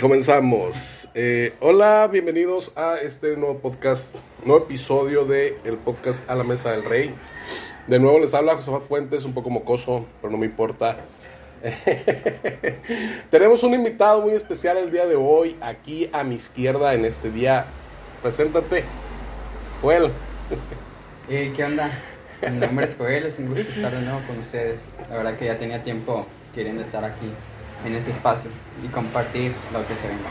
Comenzamos. Eh, hola, bienvenidos a este nuevo podcast, nuevo episodio de el podcast A la Mesa del Rey. De nuevo les habla Josafat Fuentes, un poco mocoso, pero no me importa. Tenemos un invitado muy especial el día de hoy, aquí a mi izquierda en este día. Preséntate, Joel. Eh, ¿Qué onda? Mi nombre es Joel, es un gusto estar de nuevo con ustedes. La verdad que ya tenía tiempo queriendo estar aquí en este espacio y compartir lo que se venga.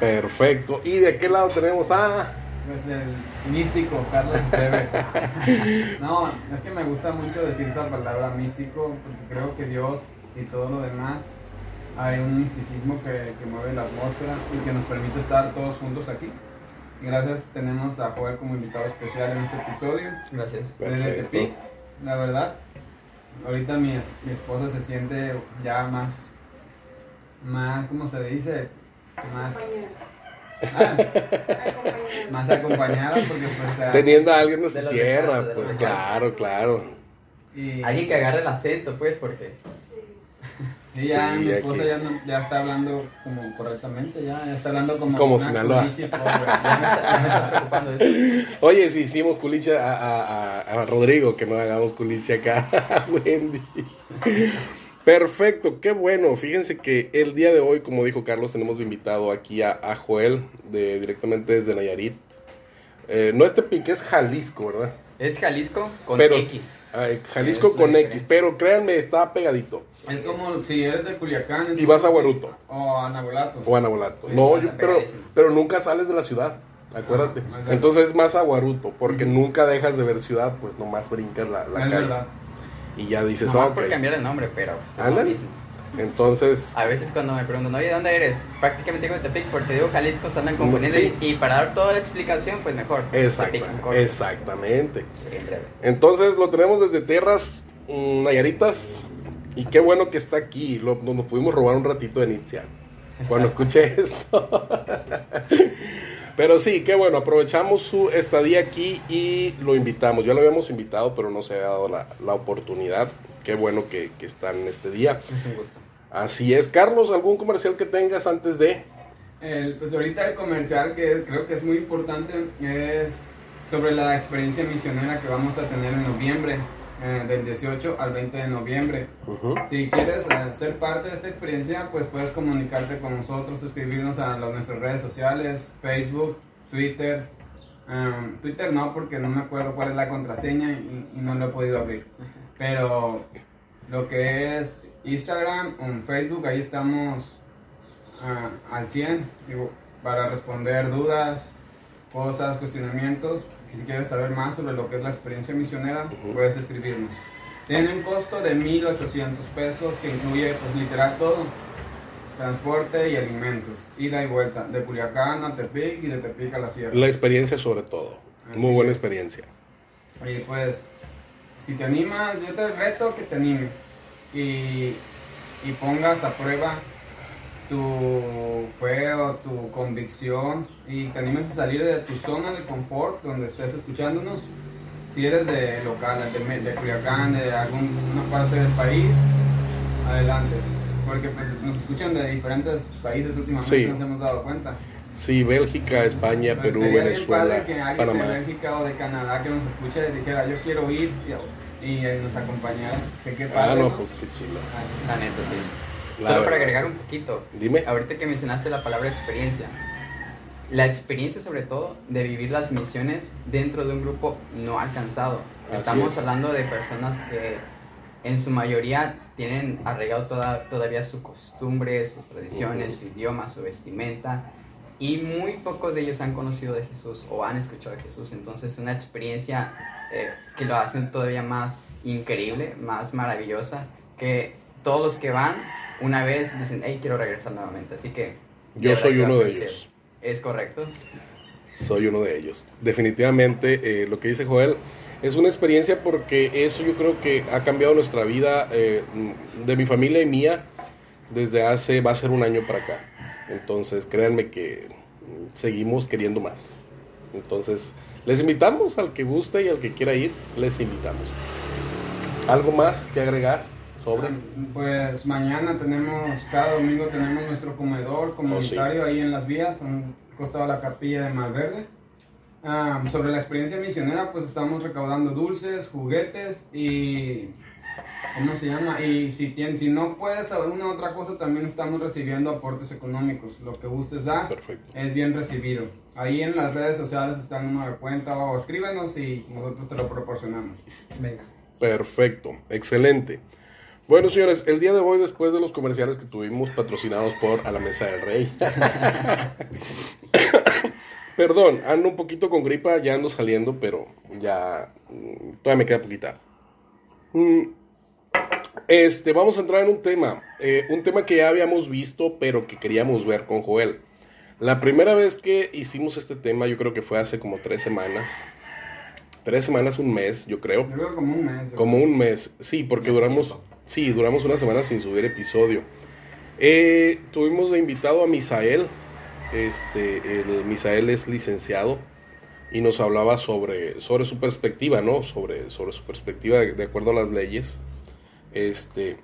Perfecto. ¿Y de qué lado tenemos a...? Pues el místico, Carlos Cebes. No, es que me gusta mucho decir esa palabra místico, porque creo que Dios y todo lo demás, hay un misticismo que, que mueve la atmósfera y que nos permite estar todos juntos aquí. Gracias, tenemos a Joel como invitado especial en este episodio. Gracias. Desde. Tepic, la verdad. Ahorita mi, mi esposa se siente ya más, más, ¿cómo se dice? Más, ah, más acompañada porque pues... ah, Teniendo a alguien de su de tierra, de pues claro, claro. y, Alguien que agarre el acento, pues, porque y ya Sí, mi esposa ya, no- ya está hablando como correctamente, ya, ya está hablando como... Como Sinaloa. culichi pobre. ya me está, ya me está preocupando eso. Oye, si hicimos culicha a, a- a- a Rodrigo, que no hagamos culicha acá a Wendy. Perfecto, qué bueno. Fíjense que el día de hoy, como dijo Carlos, tenemos invitado aquí a, a Joel, de, directamente desde Nayarit. Eh, no es Tepic, es Jalisco, ¿verdad? Es Jalisco con Pero- X. Ay, Jalisco con X, pero créanme, está pegadito. Es como si eres de Culiacán... es Y vas a Guaruto. O a Nabolato. O a Nabolato. Sí, no, yo, pero, pero nunca sales de la ciudad, acuérdate. Ah. Entonces es más a Guaruto, porque Ujú. nunca dejas de ver ciudad, pues nomás brincas la, la calle. verdad. Y ya dices, Nomás por cambiar el nombre, pero es lo mismo. Entonces, A veces cuando me preguntan, oye, ¿de dónde eres? Prácticamente digo Tepic porque digo Jalisco, se andan confundiendo. Sí. Y, y para dar toda la explicación, pues mejor. exacta- Tepic, corto. exactamente. Sí, en breve. Entonces lo tenemos desde tierras mm, nayaritas. Y qué bueno que está aquí. Lo, nos pudimos robar un ratito de Nitzia. Cuando escuché esto. Pero sí, qué bueno. Aprovechamos su estadía aquí y lo invitamos. Ya lo habíamos invitado, pero no se había dado la, la oportunidad. Qué bueno que, que están en este día. Es un gusto. Así es. Carlos, ¿algún comercial que tengas antes de? El, pues ahorita el comercial que creo que es muy importante es sobre la experiencia misionera que vamos a tener en noviembre, eh, del 18 al 20 de noviembre. Si quieres eh, ser parte de esta experiencia, pues puedes comunicarte con nosotros, escribirnos a las- nuestras redes sociales, Facebook, Twitter. Um, Twitter no, porque no me acuerdo cuál es la contraseña y, y no lo he podido abrir. Pero lo que es Instagram o Facebook, ahí estamos ah, al 100 digo, para responder dudas, cosas, cuestionamientos. Y si quieres saber más sobre lo que es la experiencia misionera, puedes escribirnos. Tiene un costo de 1.800 pesos que incluye pues literal todo. Transporte y alimentos, ida y vuelta, de Culiacán a Tepic y de Tepic a la Sierra. La experiencia sobre todo. Así Muy buena es. experiencia. Oye, pues, si te animas, yo te reto que te animes y, y pongas a prueba tu fe o tu convicción y te animes a salir de tu zona de confort donde estés escuchándonos. Si eres de local, de, de Culiacán, de alguna parte del país, adelante. Porque pues, nos escuchan de diferentes países últimamente, Sí. nos hemos dado cuenta. Sí, Bélgica, España, Pero Perú, sería Venezuela, padre que alguien de. Bélgica o de Canadá que nos escuche y dijera, yo quiero ir y, y, eh, nos acompañara. Sé que Ah, padre. no, ¿no? pues qué chido. La neta, sí. La Solo para agregar un poquito. Dime. Ahorita que mencionaste la palabra experiencia. La experiencia sobre todo de vivir las misiones dentro de un grupo no alcanzado. Así Estamos es. hablando de personas que en su mayoría tienen arraigado toda, todavía sus costumbres, sus tradiciones, Ujú. su idioma, su vestimenta. Y muy pocos de ellos han conocido de Jesús o han escuchado de Jesús. Entonces una experiencia eh, que lo hacen todavía más increíble, más maravillosa, que todos los que van una vez dicen, hey, quiero regresar nuevamente. Así que... Yo soy uno de ellos. Es correcto. Soy uno de ellos. Definitivamente eh, lo que dice Joel es una experiencia porque eso yo creo que ha cambiado nuestra vida eh, de mi familia y mía desde hace, va a ser un año para acá. Entonces créanme que seguimos queriendo más. Entonces les invitamos al que guste y al que quiera ir, les invitamos. ¿Algo más que agregar sobre? Pues mañana tenemos, cada domingo tenemos nuestro comedor comunitario ahí en las vías, a un costado de la capilla de Malverde. Ah, sobre la experiencia misionera, pues estamos recaudando dulces, juguetes y... ¿Cómo se llama? Y si, tien- si no puedes alguna otra cosa, también estamos recibiendo aportes económicos. Lo que gustes dar Perfecto. es bien recibido. Ahí en las redes sociales está el número de cuenta o escríbenos y nosotros te lo proporcionamos. Venga. Perfecto, excelente. Bueno, señores, el día de hoy, después de los comerciales que tuvimos patrocinados por A la Mesa del Rey. Perdón, ando un poquito con gripa, ya ando saliendo, pero ya mm, todavía me queda poquita. Mm, Este, vamos a entrar en un tema, eh, un tema que ya habíamos visto, pero que queríamos ver con Joel. La primera vez que hicimos este tema, yo creo que fue hace como tres semanas. Tres semanas, un mes, yo creo. Yo creo como un mes. Como creo. un mes, sí, porque duramos, tiempo. Sí, duramos una semana sin subir episodio. Eh, tuvimos de invitado a Misael, este, el Misael es licenciado y nos hablaba sobre, sobre su perspectiva, ¿no? Sobre, sobre su perspectiva de, de acuerdo a las leyes. Este,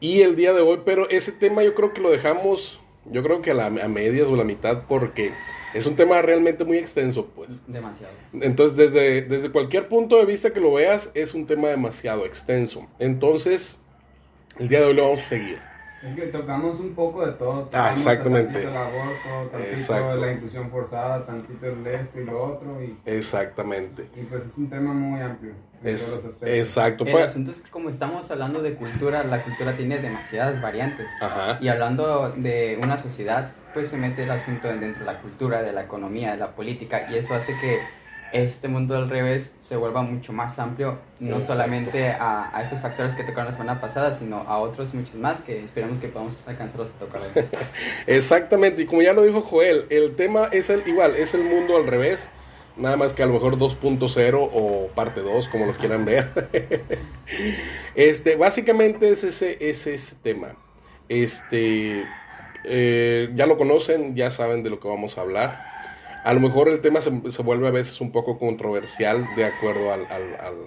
y el día de hoy, pero ese tema yo creo que lo dejamos, yo creo que a, la, a medias o la mitad porque es un tema realmente muy extenso, pues. Demasiado. Entonces, desde, desde cualquier punto de vista que lo veas, es un tema demasiado extenso. Entonces, el día de hoy lo vamos a seguir. Es que tocamos un poco de todo. Ah, tocamos exactamente. Tantito el aborto, tantito Exacto. la inclusión forzada, tantito el de esto y lo otro. Y, Exactamente. y pues es un tema muy amplio. Es, todos los aspectos. exacto. El pues. asunto es que como estamos hablando de cultura, la cultura tiene demasiadas variantes. Ajá. Y hablando de una sociedad, pues se mete el asunto dentro de la cultura, de la economía, de la política, y eso hace que este mundo del revés se vuelva mucho más amplio, no Exacto. solamente a, a esos factores que tocaron la semana pasada, sino a otros muchos más que esperemos que podamos alcanzarlos a tocar. hoy. Exactamente. Y como ya lo dijo Joel, el tema es el igual, es el mundo al revés. Nada más que a lo mejor 2.0 o parte 2, como lo quieran ver. Este, básicamente es ese, es ese tema. Este, eh, ya lo conocen, ya saben de lo que vamos a hablar. A lo mejor el tema se, se vuelve a veces un poco controversial de acuerdo al, al-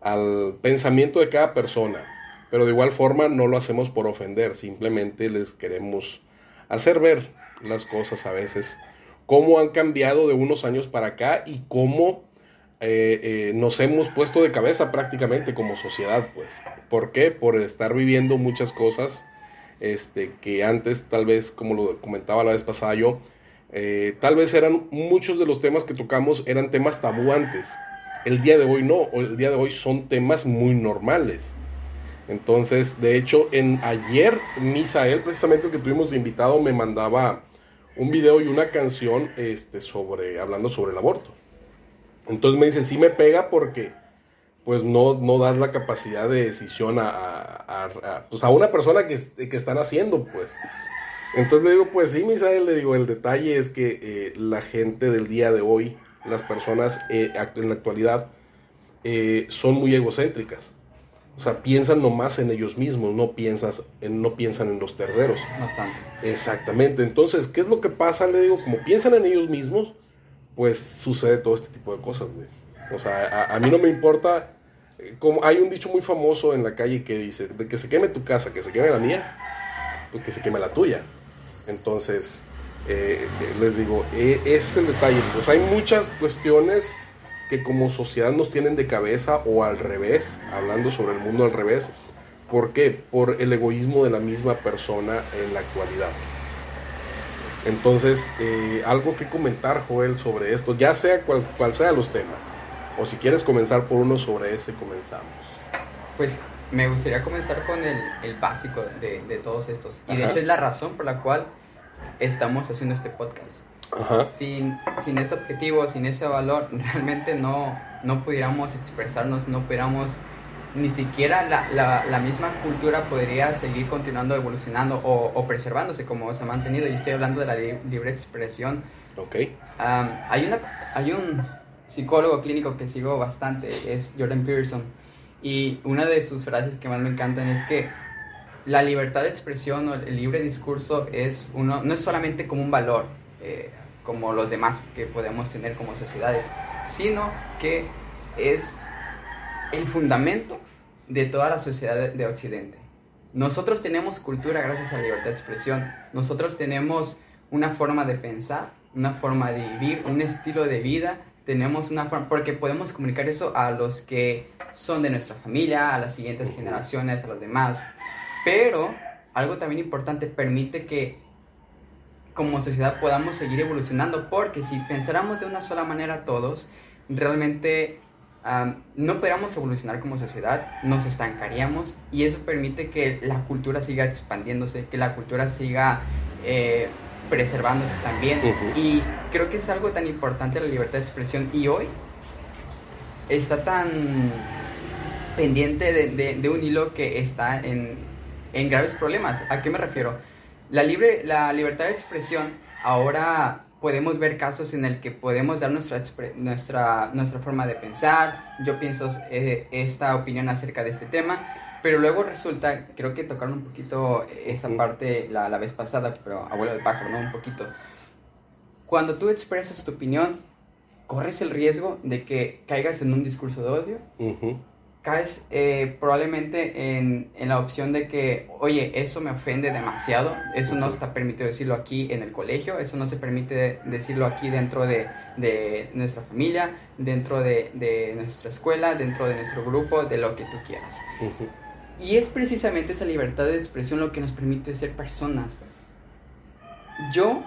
al- pensamiento de cada persona. Pero de igual forma no lo hacemos por ofender, simplemente les queremos hacer ver las cosas a veces, cómo han cambiado de unos años para acá y cómo eh, eh, nos hemos puesto de cabeza prácticamente como sociedad, pues. ¿Por qué? Por estar viviendo muchas cosas este, que antes, tal vez, como lo comentaba la vez pasada yo, eh, tal vez eran muchos de los temas que tocamos eran temas tabú antes. El día de hoy no, el día de hoy son temas muy normales. Entonces, de hecho, en ayer Misael, precisamente el que tuvimos de invitado, me mandaba un video y una canción este, sobre, hablando sobre el aborto. Entonces me dice, sí me pega porque pues no, no das la capacidad de decisión a, a- a- pues, a una persona que, que están haciendo, pues. Entonces le digo, pues sí, Misael, le digo, el detalle es que eh, la gente del día de hoy, las personas eh, en la actualidad, eh, son muy egocéntricas. O sea, piensan nomás en ellos mismos, no, piensas en, no piensan en los terceros. Bastante. Exactamente. Entonces, ¿qué es lo que pasa? Le digo, como piensan en ellos mismos, pues sucede todo este tipo de cosas, güey. O sea, a, a mí no me importa. eh, Como hay un dicho muy famoso en la calle que dice: de que se queme tu casa, que se queme la mía, pues que se queme la tuya. Entonces, eh, eh, les digo, eh, ese es el detalle. Pues hay muchas cuestiones que como sociedad nos tienen de cabeza o al revés, hablando sobre el mundo al revés. ¿Por qué? Por el egoísmo de la misma persona en la actualidad. Entonces, eh, algo que comentar, Joel, sobre esto, ya sea cual, cual sea los temas, o si quieres comenzar por uno sobre ese, comenzamos. Pues me gustaría comenzar con el, el básico de, de todos estos. Y de Ajá. hecho es la razón por la cual estamos haciendo este podcast. Ajá. Sin, sin este objetivo, sin ese valor, realmente no, no pudiéramos expresarnos, no pudiéramos ni siquiera la, la, la misma cultura podría seguir continuando evolucionando o, o, preservándose como se ha mantenido. Y estoy hablando de la libre expresión. Ok. Um, hay, una, hay un psicólogo clínico que sigo bastante, es Jordan Peterson. Y una de sus frases que más me encantan es que la libertad de expresión o el libre discurso es uno, no es solamente como un valor, eh, como los demás que podemos tener como sociedades, sino que es el fundamento de toda la sociedad de, de Occidente. Nosotros tenemos cultura gracias a la libertad de expresión, nosotros tenemos una forma de pensar, una forma de vivir, un estilo de vida tenemos una forma, porque podemos comunicar eso a los que son de nuestra familia, a las siguientes generaciones, a los demás. Pero algo también importante permite que como sociedad podamos seguir evolucionando, porque si pensáramos de una sola manera todos, realmente um, no podríamos evolucionar como sociedad, nos estancaríamos y eso permite que la cultura siga expandiéndose, que la cultura siga eh, preservándose también. Uh -huh. Y creo que es algo tan importante la libertad de expresión y hoy está tan pendiente de, de, de un hilo que está en, en, graves problemas. ¿A qué me refiero? La, libre, la libertad de expresión ahora podemos ver casos en el que podemos dar nuestra, nuestra, nuestra forma de pensar. Yo pienso eh, esta opinión acerca de este tema, pero luego resulta, creo que tocaron un poquito esa parte la, la vez pasada, pero abuelo de pájaro, ¿no? Un poquito. Cuando tú expresas tu opinión, corres el riesgo de que caigas en un discurso de odio. Uh -huh. Caes eh, probablemente en, en, la opción de que, oye, eso me ofende demasiado, eso no está permitido decirlo aquí en el colegio, eso no se permite decirlo aquí dentro de, de nuestra familia, dentro de, de, nuestra escuela, dentro de nuestro grupo, de lo que tú quieras. Uh -huh. Y es precisamente esa libertad de expresión lo que nos permite ser personas. Yo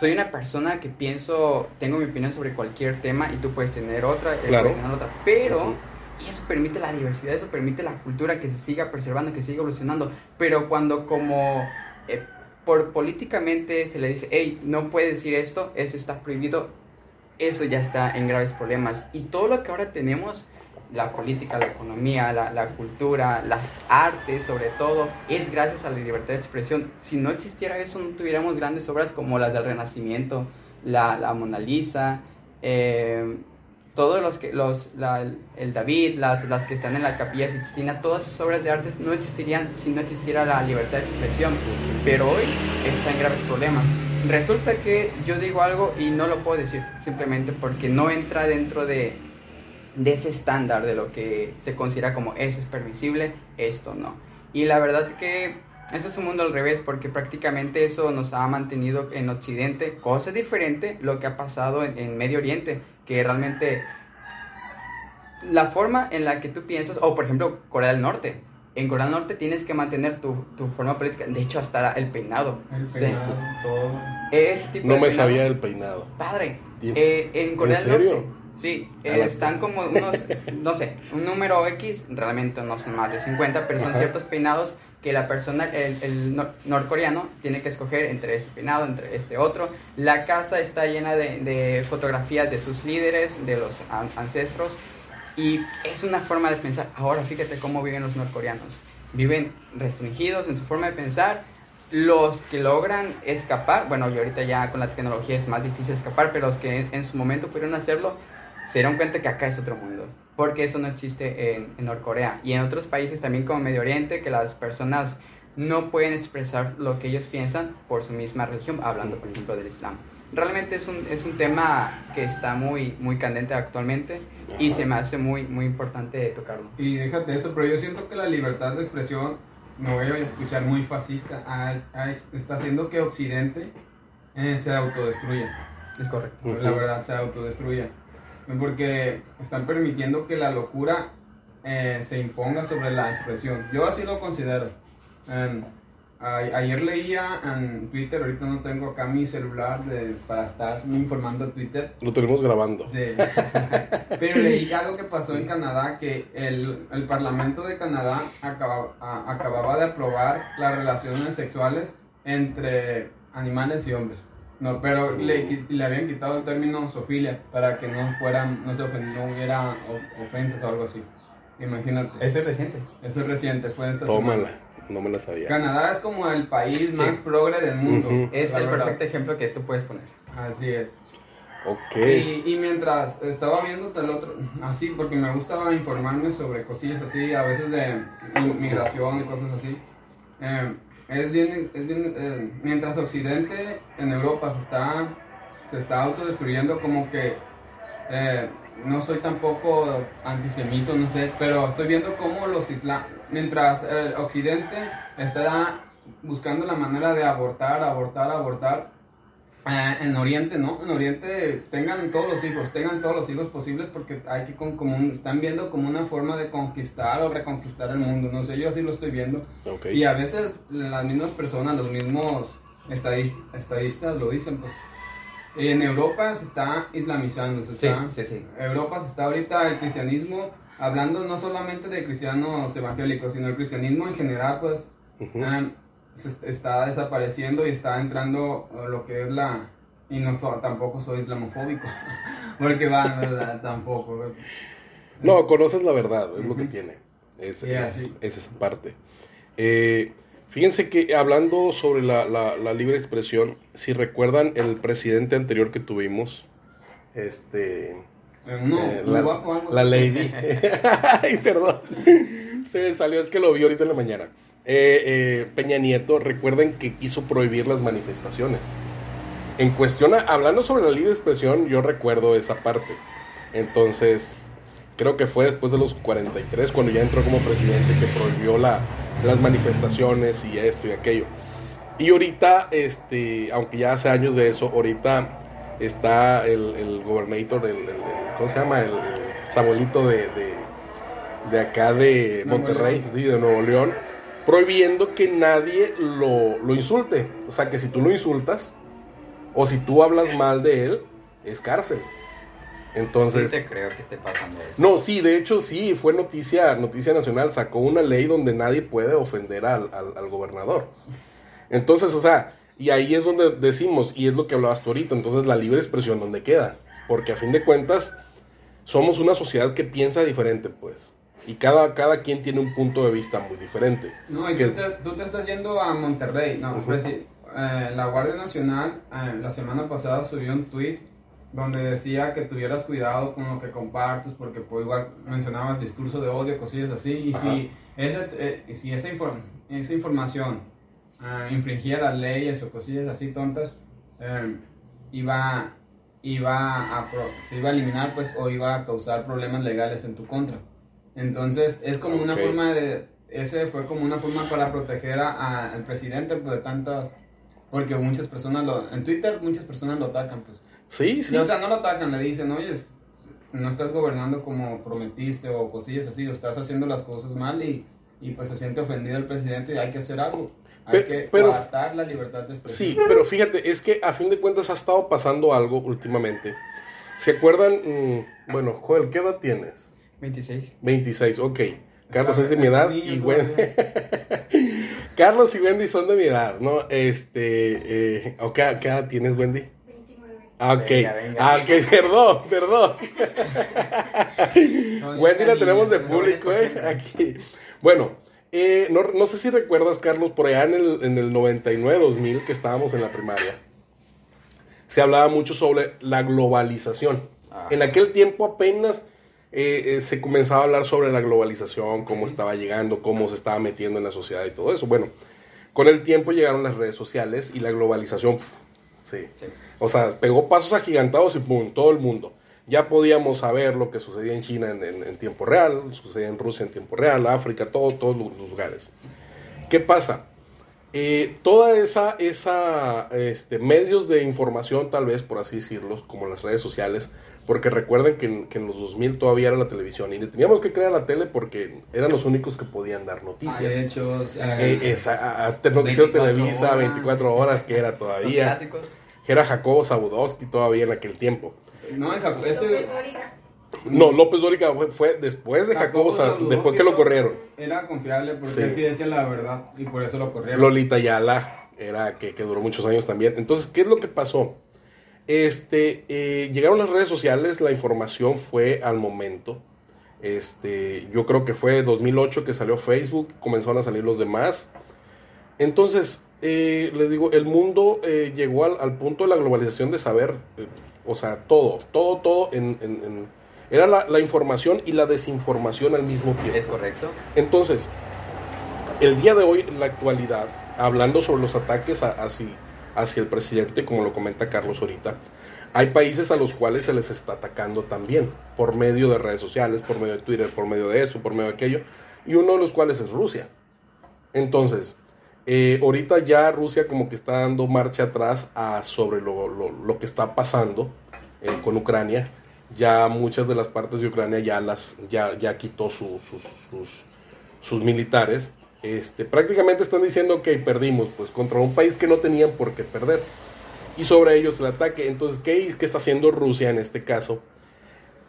soy una persona que pienso, tengo mi opinión sobre cualquier tema y tú puedes tener otra, él claro. puede tener otra, pero uh -huh. Y eso permite la diversidad, eso permite la cultura que se siga preservando, que siga evolucionando, pero cuando como eh, por políticamente se le dice, hey, no puedes decir esto, eso está prohibido, eso ya está en graves problemas y todo lo que ahora tenemos la política, la economía, la, la, cultura, las artes sobre todo, es gracias a la libertad de expresión. Si no existiera eso, no tuviéramos grandes obras como las del Renacimiento, la, la Mona Lisa, eh, todos los que, los, la, el David, las, las que están en la Capilla Sixtina, todas esas obras de arte no existirían si no existiera la libertad de expresión. Pero hoy está en graves problemas. Resulta que yo digo algo y no lo puedo decir, simplemente porque no entra dentro de de ese estándar de lo que se considera como eso es permisible, esto no. Y la verdad que eso es un mundo al revés porque prácticamente eso nos ha mantenido en Occidente, cosa diferente lo que ha pasado en, en Medio Oriente, que realmente la forma en la que tú piensas, o por ejemplo Corea del Norte, en Corea del Norte tienes que mantener tu, tu forma política, de hecho hasta el peinado. El peinado, sí. todo. Tipo no me peinado. sabía el peinado. Padre, eh, en Corea ¿En del serio? Norte Sí, eh, están como unos, no sé, un número X, realmente no son más de 50, pero son Ajá. ciertos peinados que la persona, el, el nor norcoreano, tiene que escoger entre este peinado, entre este otro. La casa está llena de, de fotografías de sus líderes, de los an ancestros, y es una forma de pensar. Ahora fíjate cómo viven los norcoreanos. Viven restringidos en su forma de pensar. Los que logran escapar, bueno, y ahorita ya con la tecnología es más difícil escapar, pero los que en, en su momento pudieron hacerlo, se dieron cuenta que acá es otro mundo, porque eso no existe en, en, Norcorea y en otros países también como Medio Oriente, que las personas no pueden expresar lo que ellos piensan por su misma religión, hablando por ejemplo del Islam. Realmente es un, es un tema que está muy, muy candente actualmente y se me hace muy, muy importante tocarlo. Y déjate eso, pero yo siento que la libertad de expresión, me voy a escuchar muy fascista, está haciendo que Occidente eh, se autodestruya. Es correcto. La verdad, se autodestruya porque están permitiendo que la locura eh, se imponga sobre la expresión. Yo así lo considero. Um, a, ayer leía en Twitter, ahorita no tengo acá mi celular de, para estar informando a Twitter. Lo tenemos grabando. Sí. Pero leí algo que pasó en Canadá, que el, el Parlamento de Canadá acababa, a, acababa de aprobar las relaciones sexuales entre animales y hombres. No, pero le, le, habían quitado el término zoofilia para que no fueran, no se ofend, no hubiera ofensas o algo así. Imagínate. Eso es reciente. Eso es reciente, fue esta Tómala, semana. no me la sabía. Canadá es como el país Sí. más progre del mundo. Es el verdad. perfecto ejemplo que tú puedes poner. Así es. Ok. Y, y mientras estaba viendo el otro, así, porque me gusta informarme sobre cosillas así, a veces de mi- migración y cosas así. eh, es bien, es bien eh, mientras Occidente en Europa se está, se está autodestruyendo, como que eh, no soy tampoco antisemito, no sé, pero estoy viendo cómo los islam, mientras el Occidente está buscando la manera de abortar, abortar, abortar, eh, en Oriente, ¿no? En Oriente tengan todos los hijos, tengan todos los hijos posibles porque hay que con, como un- están viendo como una forma de conquistar o reconquistar el mundo, no sé, yo así lo estoy viendo. Ok. Y a veces las mismas personas, los mismos estadis- estadistas lo dicen, pues. En Europa se está islamizando, se Sí, está, sí, sí. Europa se está ahorita el cristianismo, hablando no solamente de cristianos evangélicos, sino el cristianismo en general, pues, Ujú. ah, se est- está desapareciendo y está entrando eh, lo que es la... Y no tampoco soy islamofóbico, porque va, ¿verdad? tampoco. ¿verdad? No, conoces la verdad, es lo que tiene. Es, Sí, es- esa parte. Eh, fíjense que hablando sobre la, la- la libre expresión, si recuerdan el presidente anterior que tuvimos, este... Eh, eh, un la, guapo, algo la lady. Ay, perdón. Se salió, es que lo vi ahorita en la mañana. Eh, eh, Peña Nieto, recuerden que quiso prohibir las manifestaciones. En cuestión, a- hablando sobre la libre expresión, yo recuerdo esa parte. Entonces, creo que fue después de los 43, cuando ya entró como presidente, que prohibió la, las manifestaciones y esto y aquello. Y ahorita, este, aunque ya hace años de eso, ahorita está el, el gobernador, el, ¿cómo se llama? El, el Samuelito de, de, de acá de Monterrey, sí, de Nuevo León, prohibiendo que nadie lo, lo insulte. O sea, que si tú lo insultas o si tú hablas mal de él, es cárcel. Entonces... sí te creo que esté pasando eso. No, sí, de hecho sí, fue noticia, noticia nacional, sacó una ley donde nadie puede ofender al, al- al gobernador. Entonces, o sea, y ahí es donde decimos, y es lo que hablabas tú ahorita, entonces la libre expresión, ¿dónde queda? Porque a fin de cuentas, somos una sociedad que piensa diferente, pues. Y cada, cada quien tiene un punto de vista muy diferente. No, y Que- tú te, tú te estás yendo a Monterrey. No, Ujú. pues sí, eh, la Guardia Nacional eh, la semana pasada subió un tweet donde decía que tuvieras cuidado con lo que compartes porque pues, igual mencionabas discurso de odio, cosillas así. Y si, ese, eh, si esa, inform- esa información eh, infringía las leyes o cosillas así tontas, eh, iba, iba a pro- se iba a eliminar pues o iba a causar problemas legales en tu contra. Entonces es como una Ok. forma de, ese fue como una forma para proteger a- al presidente pues, de tantas, porque muchas personas lo, en Twitter muchas personas lo atacan pues. Sí, sí. O sea, no lo atacan, le dicen, oye, no estás gobernando como prometiste o cosillas así, o estás haciendo las cosas mal y, y pues se siente ofendido el presidente y hay que hacer algo. Hay que pero- la libertad de expresión. Sí, pero fíjate, es que a fin de cuentas ha estado pasando algo últimamente. ¿Se acuerdan? Mm, bueno, Joel, ¿qué edad tienes? 26. 26, ok. Carlos Está- es de mi edad y. Wendy. Carlos y Wendy son de mi edad, ¿no? Este, eh, ¿o ¿qué, qué edad tienes, Wendy? 29. Ah, ok. Venga, venga. Ah, ok, perdón, perdón. No, Wendy la tenemos de público, ¿eh? Aquí. Bueno, eh, no, no sé si recuerdas, Carlos, por allá en el, en el 99-2000, que estábamos en la primaria, se hablaba mucho sobre la globalización. Ah. En aquel tiempo apenas eh, eh, se comenzaba a hablar sobre la globalización, cómo estaba llegando, cómo se estaba metiendo en la sociedad y todo eso. Bueno, con el tiempo llegaron las redes sociales y la globalización, pf, sí. Sí. O sea, pegó pasos agigantados y pum, todo el mundo. Ya podíamos saber lo que sucedía en China en, en- en tiempo real, sucedía en Rusia en tiempo real, África, todo, todos los lugares. ¿Qué pasa? Eh, toda esa, esa este, medios de información, tal vez, por así decirlo, como las redes sociales, porque recuerden que en, que en los 2000 todavía era la televisión y le teníamos que creer a la tele porque eran los únicos que podían dar noticias. Hay hechos, Eh, eh, esa, a- a- Noticieros 24 Televisa, horas. 24 horas, que era Los todavía. clásicos. Que era Jacobo Zabudowski todavía en aquel tiempo. no, en Japón, ese-. No, López Dóriga fue, fue después de Jacobo, Zabludowski después que lo corrieron. Era confiable porque Sí. él sí decía la verdad y por eso lo corrieron. Lolita Ayala, era que, que duró muchos años también. Entonces, ¿qué es lo que pasó? Este, eh, llegaron las redes sociales, la información fue al momento. Este, yo creo que fue 2008 que salió Facebook, comenzaron a salir los demás. Entonces, eh, les digo, el mundo eh, llegó al, punto de la globalización de saber, eh, o sea, todo, todo, todo en, era la, información y la desinformación al mismo tiempo. Es correcto. Entonces, el día de hoy, en la actualidad, hablando sobre los ataques hacia, hacia el presidente, como lo comenta Carlos ahorita, hay países a los cuales se les está atacando también, por medio de redes sociales, por medio de Twitter, por medio de esto, por medio de aquello, y uno de los cuales es Rusia. Entonces, eh, ahorita ya Rusia como que está dando marcha atrás a sobre lo, que está pasando eh, con Ucrania. Ya muchas de las partes de Ucrania ya las ya, ya quitó sus, sus, militares. Este, prácticamente están diciendo que perdimos, pues contra un país que no tenían por qué perder. Y sobre ellos el ataque. Entonces, ¿qué, qué está haciendo Rusia en este caso?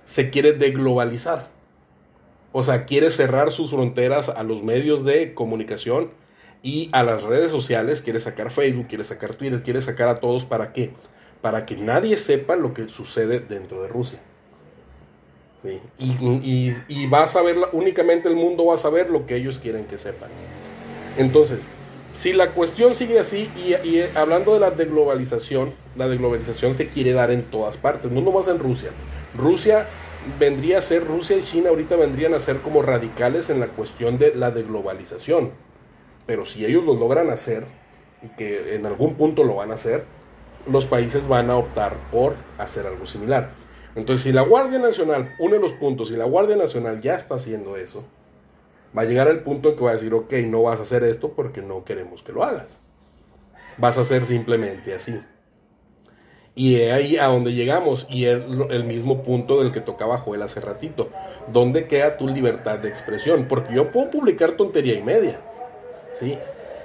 Se quiere deglobalizar. O sea, quiere cerrar sus fronteras a los medios de comunicación y a las redes sociales, quiere sacar Facebook, quiere sacar Twitter, quiere sacar a todos para qué? Para que nadie sepa lo que sucede dentro de Rusia. Y, y, va a saber, únicamente el mundo va a saber lo que ellos quieren que sepan. Entonces, si la cuestión sigue así, y, y hablando de la deglobalización, la deglobalización se quiere dar en todas partes, no nomás en Rusia. Rusia vendría a ser, Rusia y China ahorita vendrían a ser como radicales en la cuestión de la deglobalización pero si ellos lo logran hacer, y que en algún punto lo van a hacer, los países van a optar por hacer algo similar. Entonces, si la Guardia Nacional une los puntos y la Guardia Nacional ya está haciendo eso, va a llegar el punto en que va a decir, ok, no vas a hacer esto porque no queremos que lo hagas. Vas a hacer simplemente así. Y es ahí a donde llegamos, y el, el mismo punto del que tocaba Joel hace ratito. ¿Dónde queda tu libertad de expresión? Porque yo puedo publicar tontería y media ¿sí?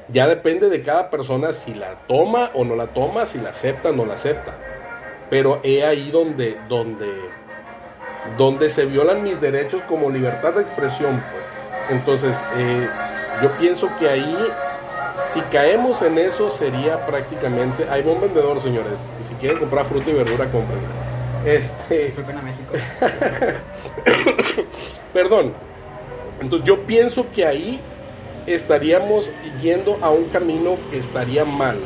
Ya depende de cada persona si la toma o no la toma, si la acepta o no la acepta. Pero he ahí donde, donde, donde se violan mis derechos como libertad de expresión, pues. Entonces, eh, yo pienso que ahí, si caemos en eso, sería prácticamente. Hay buen vendedor, señores. Y si quieren comprar fruta y verdura, compren. Este. Disculpen a México. Perdón. Entonces, yo pienso que ahí estaríamos yendo a un camino que estaría mal.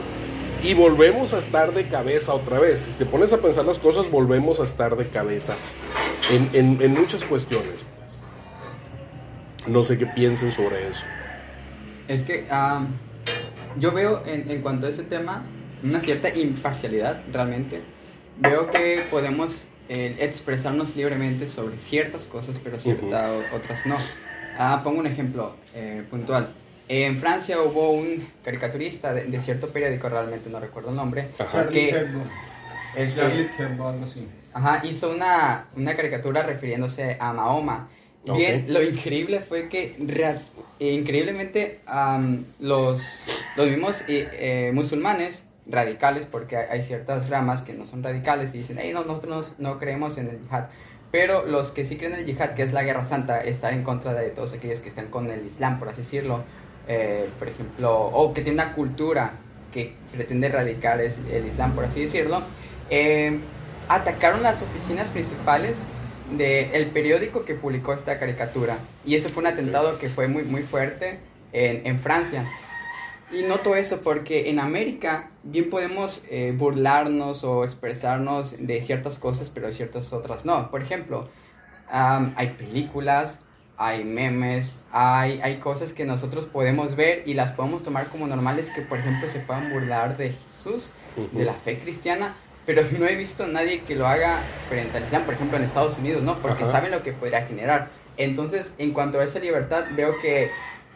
Y volvemos a estar de cabeza otra vez. Si te pones a pensar las cosas, volvemos a estar de cabeza en, muchas cuestiones. Pues. No sé qué piensen sobre eso. Es que yo veo en, cuanto a ese tema una cierta imparcialidad realmente. Veo que podemos eh, expresarnos libremente sobre ciertas cosas, pero ciertas otras no. Ah, pongo un ejemplo eh, puntual. En Francia hubo un caricaturista de, cierto periódico, realmente no recuerdo el nombre, que, el Charlie Hebdo, algo así. Ajá, hizo una, una caricatura refiriéndose a Mahoma. Bien, lo increíble fue que increíblemente los, los mismos eh, eh, musulmanes radicales, porque hay, ciertas ramas que no son radicales y dicen, hey, no, nosotros no, no creemos en el jihad pero los que sí creen en el yihad, que es la guerra santa, estar en contra de todos aquellos que están con el islam, por así decirlo, eh, por ejemplo, o que tiene una cultura que pretende erradicar el islam, por así decirlo, eh, atacaron las oficinas principales del periódico que publicó esta caricatura. Y ese fue un atentado que fue muy, muy fuerte en, en Francia. Y noto eso porque en América bien podemos eh, burlarnos o expresarnos de ciertas cosas, pero de ciertas otras no. Por ejemplo, hay películas, hay memes, hay, hay cosas que nosotros podemos ver y las podemos tomar como normales que, por ejemplo, se puedan burlar de Jesús, de la fe cristiana, pero no he visto a nadie que lo haga frente al Islam, por ejemplo, en Estados Unidos, ¿no? Porque saben lo que podría generar. Entonces, en cuanto a esa libertad, veo que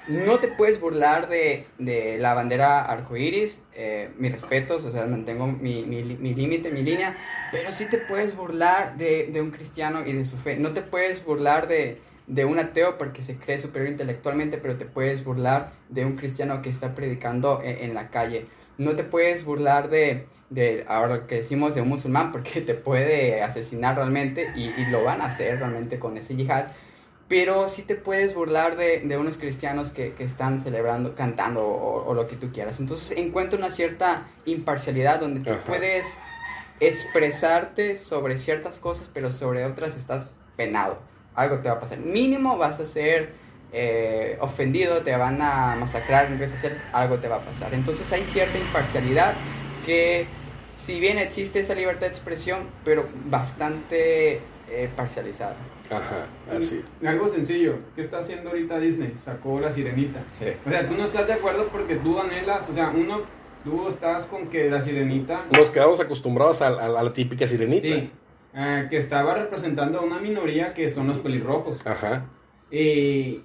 no te puedes burlar de, de la bandera arcoíris, eh, mis respetos, o sea, mantengo mi, mi, mi límite, mi línea, pero sí te puedes burlar de, de, un cristiano y de su fe. No te puedes burlar de, de un ateo porque se cree superior intelectualmente, pero te puedes burlar de un cristiano que está predicando en, en la calle. No te puedes burlar de, de, ahora que decimos, de un musulmán porque te puede asesinar realmente y, y lo van a hacer realmente con ese yihad pero sí te puedes burlar de, de unos cristianos que, que, están celebrando, cantando o, lo que tú quieras. Entonces encuentro una cierta imparcialidad donde tú puedes expresarte sobre ciertas cosas, pero sobre otras estás penado. Algo te va a pasar. Mínimo vas a ser eh, ofendido, te van a masacrar en redes sociales, algo te va a pasar. Entonces hay cierta imparcialidad que si bien existe esa libertad de expresión, pero bastante eh, parcializada. Ajá, así. Algo sencillo, ¿qué está haciendo ahorita Disney? Sacó la sirenita. Sí. O sea, tú no estás de acuerdo porque tú anhelas, o sea, uno, tú estás con que la sirenita, Nos quedamos acostumbrados a, a- a la típica sirenita. sí, eh, que estaba representando a una minoría que son los pelirrojos. Ajá. Y,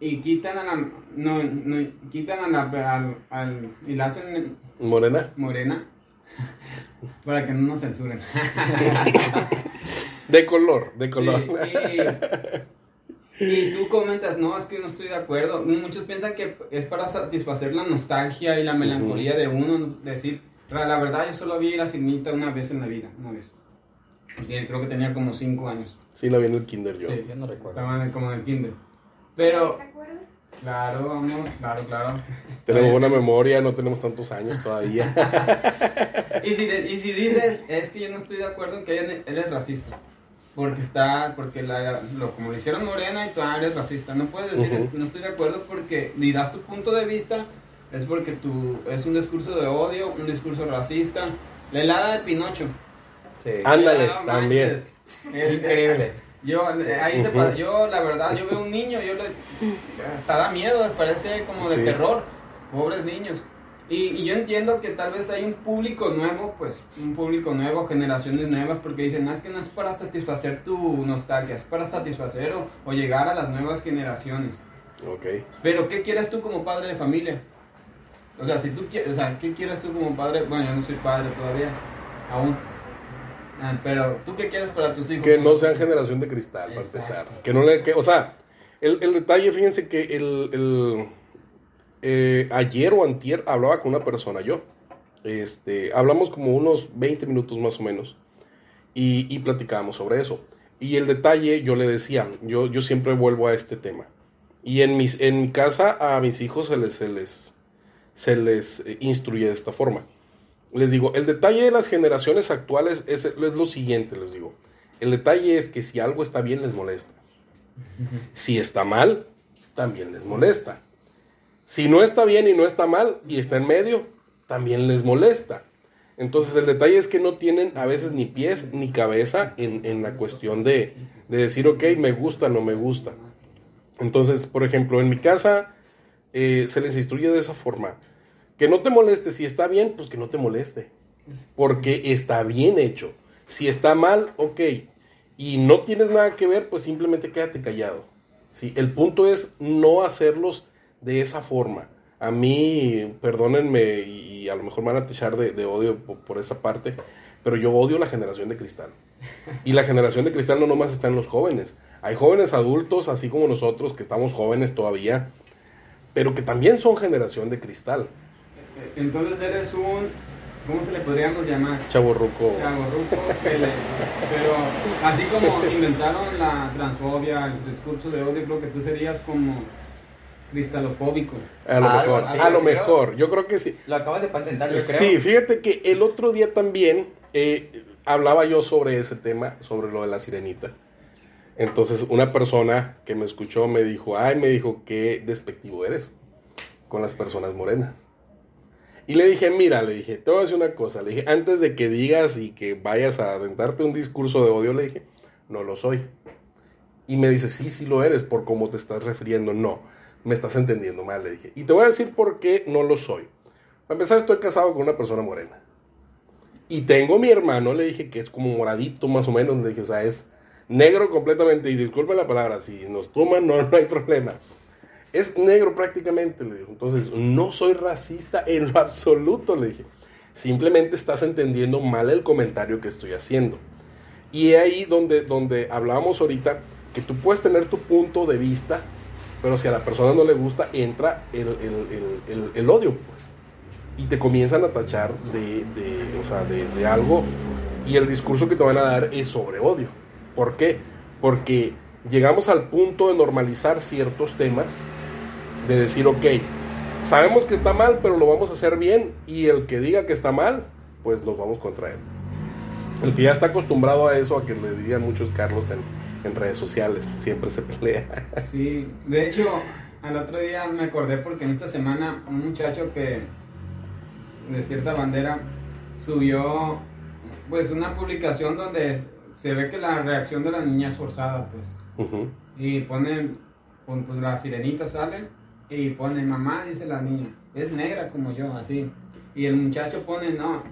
y quitan a la, no, no, quitan a la, al, al- y la hacen Morena. morena para que no nos censuren. De color, de color. Sí, y, y tú comentas, no, es que no estoy de acuerdo. Muchos piensan que es para satisfacer la nostalgia y la melancolía de uno, decir, "Ra- la verdad yo solo vi la sirenita una vez en la vida, una vez. Y creo que tenía como 5 años. Sí, la vi en el kinder yo. Sí, yo no recuerdo. Estaba en- como en el kinder. Pero, ¿Te acuerdas? claro, vamos, claro, claro. Tenemos buena memoria, no tenemos tantos años todavía. Y si, de- y si dices, es que yo no estoy de acuerdo en que ella- eres racista. Porque está, porque la, lo, como lo hicieron Morena y tú ah, eres racista. No puedes decir, Ujú. no estoy de acuerdo porque ni das tu punto de vista, es porque tú, es un discurso de odio, un discurso racista. La helada de Pinocho. Sí. Ándale, No también. manches. Increíble. Yo, ahí se yo, la verdad, yo veo un niño, yo le, hasta da miedo, parece como de Sí. terror, pobres niños. Y, y yo entiendo que tal vez hay un público nuevo, pues, un público nuevo, generaciones nuevas, porque dicen, "No, es que no es para satisfacer tu nostalgia, es para satisfacer o, o llegar a las nuevas generaciones. ok. Pero, ¿qué quieres tú como padre de familia? O sea, si tú quieres, o sea, ¿qué quieres tú como padre? Bueno, yo no soy padre todavía, aún. Ah, pero, ¿tú qué quieres para tus hijos? Que no sean generación de cristal, para Exacto. empezar. Que no le, que, o sea, el, el detalle, fíjense que el, el, eh, ayer o antier hablaba con una persona, yo. Este, hablamos como unos 20 minutos más o menos. Y, y platicábamos sobre eso. Y el detalle, yo le decía, yo, yo siempre vuelvo a este tema. Y en, mis, en mi casa a mis hijos se les, se les, se les eh, instruye de esta forma. Les digo, el detalle de las generaciones actuales es, es lo siguiente, les digo. El detalle es que si algo está bien les molesta. Si está mal, también les molesta. Si no está bien y no está mal y está en medio, también les molesta. Entonces el detalle es que no tienen a veces ni pies ni cabeza en, en la cuestión de, de decir, ok, me gusta, no me gusta. Entonces, por ejemplo, en mi casa eh, se les instruye de esa forma. Que no te moleste, si está bien, pues que no te moleste. Porque está bien hecho. Si está mal, ok. Y no tienes nada que ver, pues simplemente quédate callado. ¿sí? El punto es no hacerlos de esa forma. A mí, perdónenme, y a lo mejor me van a techar de, de odio por, por esa parte, pero yo odio la generación de cristal. Y la generación de cristal no nomás está en los jóvenes. Hay jóvenes adultos, así como nosotros, que estamos jóvenes todavía, pero que también son generación de cristal. Entonces eres un, ¿cómo se le podríamos llamar? Chaborruco. Le- pero así como inventaron la transfobia, el discurso de odio, creo que tú serías como cristalofóbico. A lo Algo mejor, así, a lo sí, mejor, yo creo que sí. Lo acabas de patentar, yo creo. Sí, fíjate que el otro día también eh, hablaba yo sobre ese tema, sobre lo de la sirenita. Entonces una persona que me escuchó me dijo, ay, me dijo, qué despectivo eres con las personas morenas. Y le dije, mira, le dije, te voy a decir una cosa, le dije, antes de que digas y que vayas a aventarte un discurso de odio, le dije, no lo soy. Y me dice, sí, sí lo eres, por cómo te estás refiriendo. No, me estás entendiendo mal, le dije. Y te voy a decir por qué no lo soy. Para empezar, estoy casado con una persona morena. Y tengo mi hermano, le dije, que es como moradito más o menos. Le dije, o sea, es negro completamente. Y disculpen la palabra, si nos toman, no, no hay problema. Es negro prácticamente, le digo. Entonces, no soy racista en lo absoluto, le dije. Simplemente estás entendiendo mal el comentario que estoy haciendo. Y es ahí donde, donde hablábamos ahorita que tú puedes tener tu punto de vista, pero si a la persona no le gusta, entra el, el- el- el- odio, pues. Y te comienzan a tachar de, de, o sea, de, de algo y el discurso que te van a dar es sobre odio. ¿Por qué? Porque llegamos al punto de normalizar ciertos temas, de decir, ok, sabemos que está mal, pero lo vamos a hacer bien, y el que diga que está mal, pues nos vamos contra él. El que ya está acostumbrado a eso, a que le digan muchos Carlos en, en redes sociales, siempre se pelea. Sí, de hecho, al otro día me acordé porque en esta semana un muchacho que de cierta bandera subió pues una publicación donde se ve que la reacción de la niña es forzada, pues. Y pone, pon- pues la sirenita sale y pone, mamá, dice la niña, es negra como yo, así. Y el muchacho pone, no,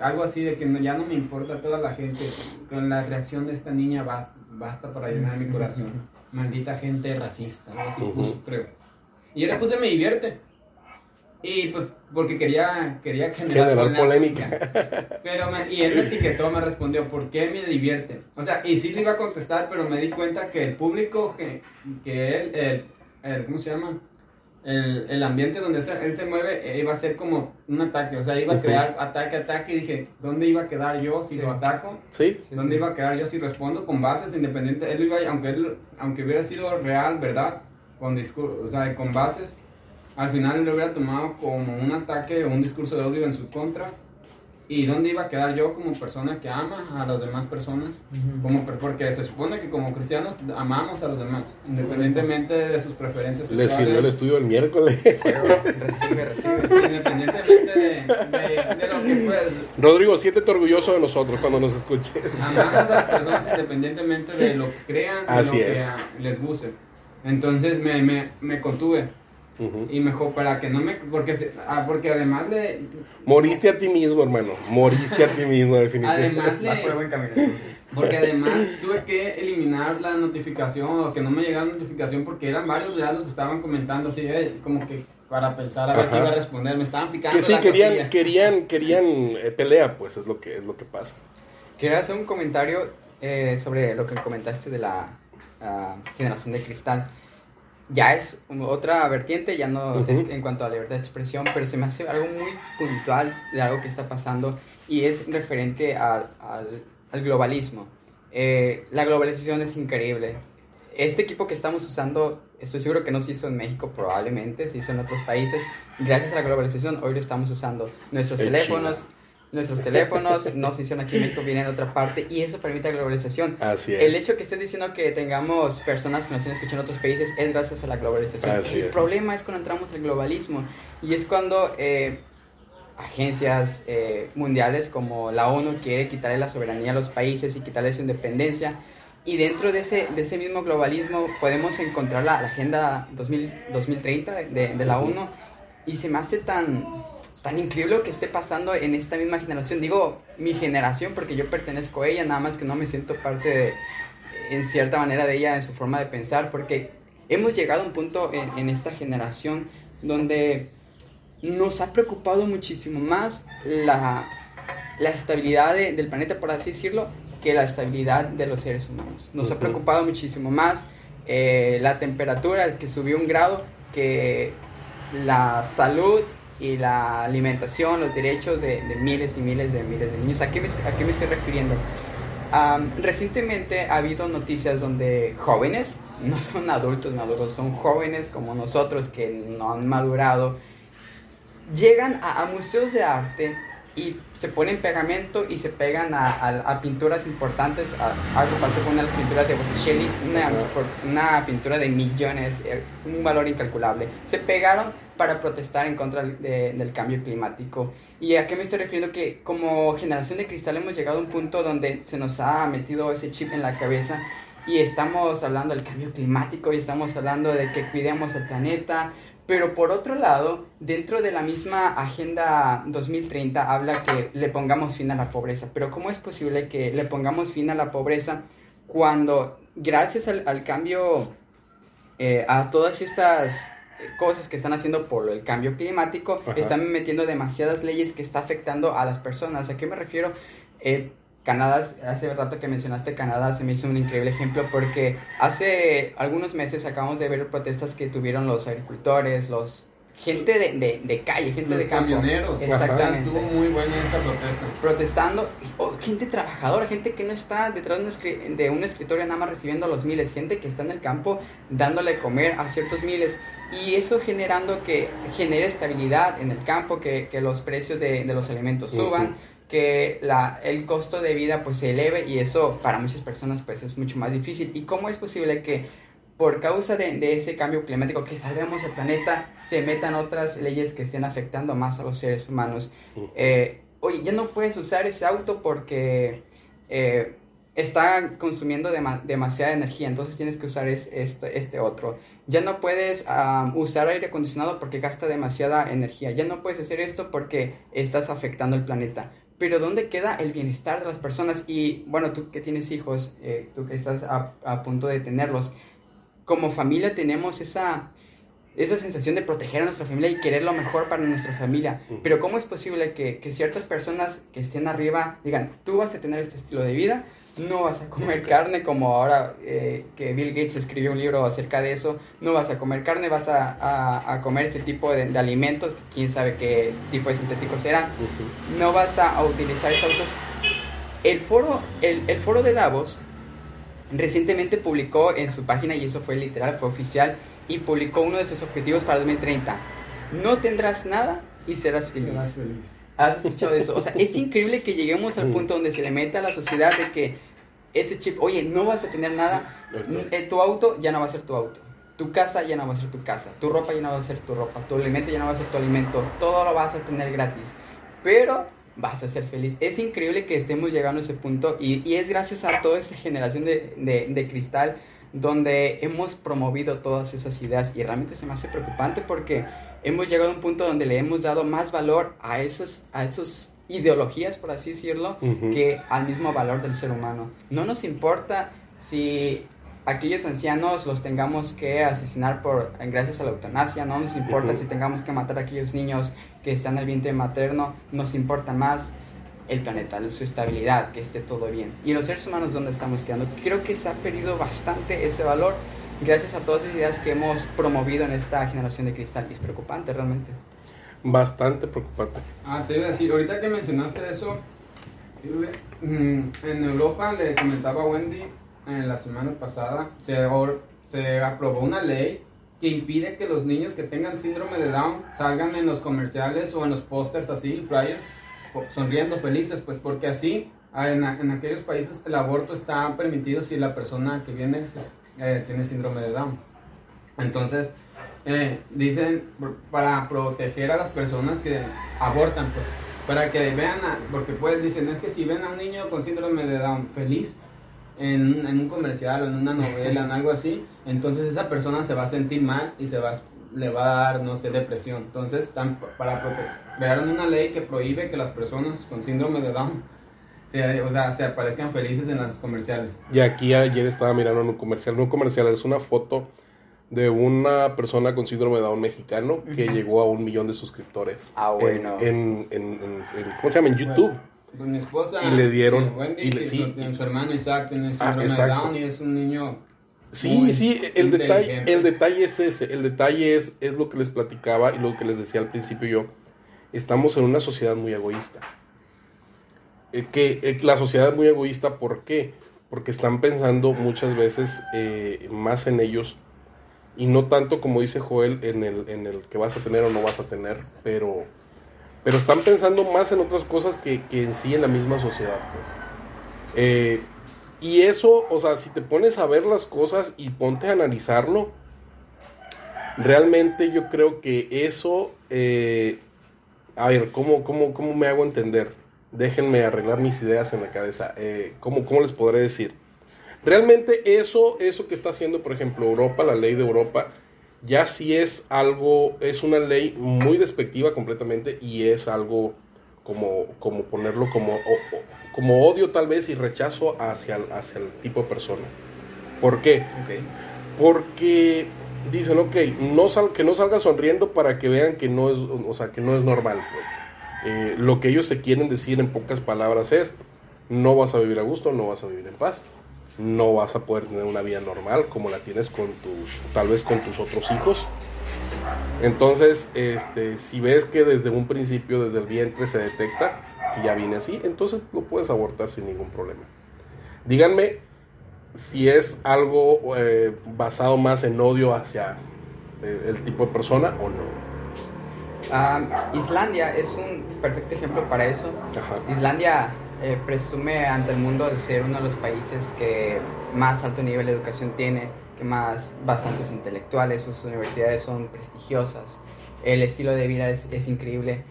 algo así de que no- ya no me importa toda la gente, con la reacción de esta niña basta, basta para llenar mi corazón. Maldita gente racista, así puso, creo. Y yo le puse me divierte. Y pues porque quería, quería generar, Generar polémica. polémica. Pero me- y él me etiquetó, me respondió, ¿por qué me divierte? O sea, y sí le iba a contestar, pero me di cuenta que el público, que, que él, el, el- ¿cómo se llama? El, el ambiente donde se- él se mueve eh, iba a ser como un ataque, o sea, iba a crear ataque, ataque, y dije, ¿dónde iba a quedar yo si Sí. lo ataco? ¿Sí? ¿Dónde sí. iba a quedar yo si respondo con bases independientes? Él iba, aunque, él, aunque hubiera sido real, ¿verdad? Con discurso, o sea, con bases, al final él lo hubiera tomado como un ataque o un discurso de odio en su contra. ¿Y dónde iba a quedar yo como persona que ama a las demás personas? Como, per- porque se supone que como cristianos amamos a los demás, independientemente de sus preferencias Le sirvió el sexuales, estudio el miércoles. Pero recibe, recibe. independientemente de, de- de lo que pues Rodrigo, siéntete orgulloso de nosotros cuando nos escuches. Amamos a las personas independientemente de lo que crean, de Así lo que es. les guste. Entonces me, me, me contuve Y mejor para que no me... Porque, se- ah, porque además le... Moriste a ti mismo, hermano. Moriste a ti mismo, definitivamente. Además le... Porque además tuve que eliminar la notificación o que no me llegara notificación porque eran varios ya los que estaban comentando así, eh, como que para pensar a ver Ajá. qué iba a responder. Me estaban picando Que sí, la querían, querían, querían eh, pelea, pues es lo que es lo que pasa. Quería hacer un comentario eh, sobre lo que comentaste de la ah, generación de cristal. Ya es otra vertiente, ya no Ujú. es en cuanto a libertad de expresión, pero se me hace algo muy puntual de algo que está pasando y es referente al, al- al globalismo. Eh, la globalización es increíble. Este equipo que estamos usando, estoy seguro que no se hizo en México, probablemente se hizo en otros países. Gracias a la globalización, hoy lo estamos usando. Nuestros teléfonos. Nuestros teléfonos no se hicieron aquí en México, vienen de otra parte y eso permite la globalización. Así es. El hecho que estés diciendo que tengamos personas que nos estén escuchando en otros países es gracias a la globalización. Así el es. problema es cuando entramos al globalismo y es cuando eh, agencias eh, mundiales como la ONU quiere quitarle la soberanía a los países y quitarle su independencia. Y dentro de ese, de ese mismo globalismo podemos encontrar la, la Agenda 2000 2030 de, de la ONU y se me hace tan, tan increíble lo que esté pasando en esta misma generación. Digo mi generación porque yo pertenezco a ella, nada más que no me siento parte de, en cierta manera de ella en su forma de pensar porque hemos llegado a un punto en, en esta generación donde nos ha preocupado muchísimo más la, la estabilidad de- del planeta, por así decirlo, que la estabilidad de los seres humanos. Nos ha preocupado muchísimo más eh, la temperatura que subió un grado que la salud y la alimentación, los derechos de, de miles y miles de miles de niños. ¿A qué me, estoy refiriendo? Am, recientemente ha habido noticias donde jóvenes, no son adultos maduros, son jóvenes como nosotros que no han madurado, llegan a museos de arte y se ponen pegamento y se pegan a, a- a pinturas importantes. A- algo pasó con una de las pinturas de Botticelli, una, una pintura de millones, eh, un valor incalculable. Se pegaron para protestar en contra de- del cambio climático. ¿Y a qué me estoy refiriendo? Que como generación de cristal hemos llegado a un punto donde se nos ha metido ese chip en la cabeza y estamos hablando del cambio climático y estamos hablando de que cuidemos el planeta, pero por otro lado, dentro de la misma Agenda 2030 habla que le pongamos fin a la pobreza. Pero ¿cómo es posible que le pongamos fin a la pobreza cuando gracias al, al cambio, eh, a todas estas cosas que están haciendo por el cambio climático, Ajá. están metiendo demasiadas leyes que está afectando a las personas? ¿A qué me refiero? Eh, Canadá, hace rato que mencionaste Canadá, se me hizo un increíble ejemplo porque hace algunos meses acabamos de ver protestas que tuvieron los agricultores, los gente de, de, de calle, gente Los de campo. camioneros. Exactamente. Estuvo muy buena esa protesta. protestando, o gente trabajadora, gente que no está detrás de un, escri- de un escritorio nada más recibiendo los miles, gente que está en el campo dándole comer a ciertos miles y eso generando que genere estabilidad en el campo, que, que los precios de, de los alimentos suban. Que la, el costo de vida pues se eleve y eso para muchas personas pues es mucho más difícil. ¿Y cómo es posible que por causa de, de ese cambio climático que salvemos el planeta, se metan otras leyes que estén afectando más a los seres humanos? Eh, oye, ya no puedes usar ese auto porque eh, está consumiendo dema- demasiada energía, entonces tienes que usar es- este, este otro. Ya no puedes usar aire acondicionado porque gasta demasiada energía. Ya no puedes hacer esto porque estás afectando el planeta. Pero ¿dónde queda el bienestar de las personas? Y bueno, tú que tienes hijos, eh, tú que estás a, a punto de tenerlos, como familia tenemos esa, esa sensación de proteger a nuestra familia y querer lo mejor para nuestra familia. Ujú. Pero ¿cómo es posible que, que ciertas personas que estén arriba digan, tú vas a tener este estilo de vida, no vas a comer carne como ahora eh, que Bill Gates escribió un libro acerca de eso, no vas a comer carne, vas a, a- a comer este tipo de, de alimentos, quién sabe qué tipo de sintéticos serán, no vas a, utilizar estos autos. El foro, el, el foro de Davos recientemente publicó en su página, y eso fue literal, fue oficial, y publicó uno de sus objetivos para 2030. No tendrás nada y serás feliz. Serás feliz. ¿Has escuchado eso? O sea, es increíble que lleguemos al punto donde se le meta a la sociedad de que ese chip, oye, no vas a tener nada, eh, tu auto ya no va a ser tu auto, tu casa ya no va a ser tu casa, tu ropa ya no va a ser tu ropa, tu alimento ya no va a ser tu alimento, todo lo vas a tener gratis, pero vas a ser feliz. Es increíble que estemos llegando a ese punto y, y es gracias a toda esta generación de, de- de cristal donde hemos promovido todas esas ideas y realmente se me hace preocupante porque hemos llegado a un punto donde le hemos dado más valor a esas a esos ideologías, por así decirlo, Ujú. que al mismo valor del ser humano. No nos importa si aquellos ancianos los tengamos que asesinar por gracias a la eutanasia, no nos importa Ujú. si tengamos que matar a aquellos niños que están en el vientre materno, nos importa más el planeta, su estabilidad, que esté todo bien. Y los seres humanos, ¿dónde estamos quedando? Creo que se ha perdido bastante ese valor gracias a todas las ideas que hemos promovido en esta generación de cristal. Y es preocupante realmente. Bastante preocupante. Ah, te iba a decir, ahorita que mencionaste eso, mm, en Europa le comentaba a Wendy en la semana pasada, se, se aprobó una ley que impide que los niños que tengan síndrome de Down salgan en los comerciales o en los pósters así, flyers, sonriendo felices, pues porque así ah, en, en aquellos países el aborto está permitido si la persona que viene eh, tiene síndrome de Down. Entonces, eh, dicen para proteger a las personas que abortan, pues, para que vean, a- porque pues dicen, es que si ven a un niño con síndrome de Down feliz en, en un comercial o en una novela, en algo así, entonces esa persona se va a sentir mal y se va, a- le va a dar, no sé, depresión. Entonces, p- para proteger, crearon una ley que prohíbe que las personas con síndrome de Down se, o sea, se aparezcan felices en las comerciales. Y aquí ayer estaba mirando en un comercial, no un comercial, es una foto de una persona con síndrome de Down mexicano que llegó a un millón de suscriptores. Ah, En- bueno. En, en- en- en- ¿Cómo se llama? En YouTube. Con mi esposa. Y le dieron- eh, Wendy, y le- sí, su, y- su hermano Isaac tiene Ah, síndrome de exacto. Down y es un niño. Sí, muy sí, el detalle, el detalle es ese, el detalle es, es lo que les platicaba y lo que les decía al principio yo. Estamos en una sociedad muy egoísta. Eh, que eh, la sociedad es muy egoísta, ¿por qué? Porque están pensando muchas veces eh, más en ellos y no tanto como dice Joel en el, en el que vas a tener o no vas a tener, pero, pero están pensando más en otras cosas que, que en sí en la misma sociedad, pues. Y eso, o sea, si te pones a ver las cosas y ponte a analizarlo, realmente yo creo que eso, a ver, ¿cómo, cómo, ¿cómo me hago entender? Déjenme arreglar mis ideas en la cabeza. Eh, ¿cómo, ¿Cómo les podré decir? Realmente eso, eso que está haciendo, por ejemplo, Europa, la ley de Europa, ya sí es algo, es una ley muy despectiva completamente y es algo como, como ponerlo como, como odio tal vez y rechazo hacia, el- hacia el tipo de persona. ¿Por qué? Porque dicen, ok, no sal, que no salga sonriendo para que vean que no es, o sea, que no es normal, pues. Eh, lo que ellos se quieren decir en pocas palabras es, no vas a vivir a gusto, no vas a vivir en paz, no vas a poder tener una vida normal como la tienes con tus, tal vez con tus otros hijos. Entonces, este, si ves que desde un principio, desde el vientre se detecta que ya viene así, entonces lo puedes abortar sin ningún problema. Díganme si es algo eh, basado más en odio hacia eh, el tipo de persona o no. Ah, Islandia es un perfecto ejemplo para eso. Ajá. Islandia eh, presume ante el mundo de ser uno de los países que más alto nivel de educación tiene, que más bastantes intelectuales, sus universidades son prestigiosas, el estilo de vida es, es increíble.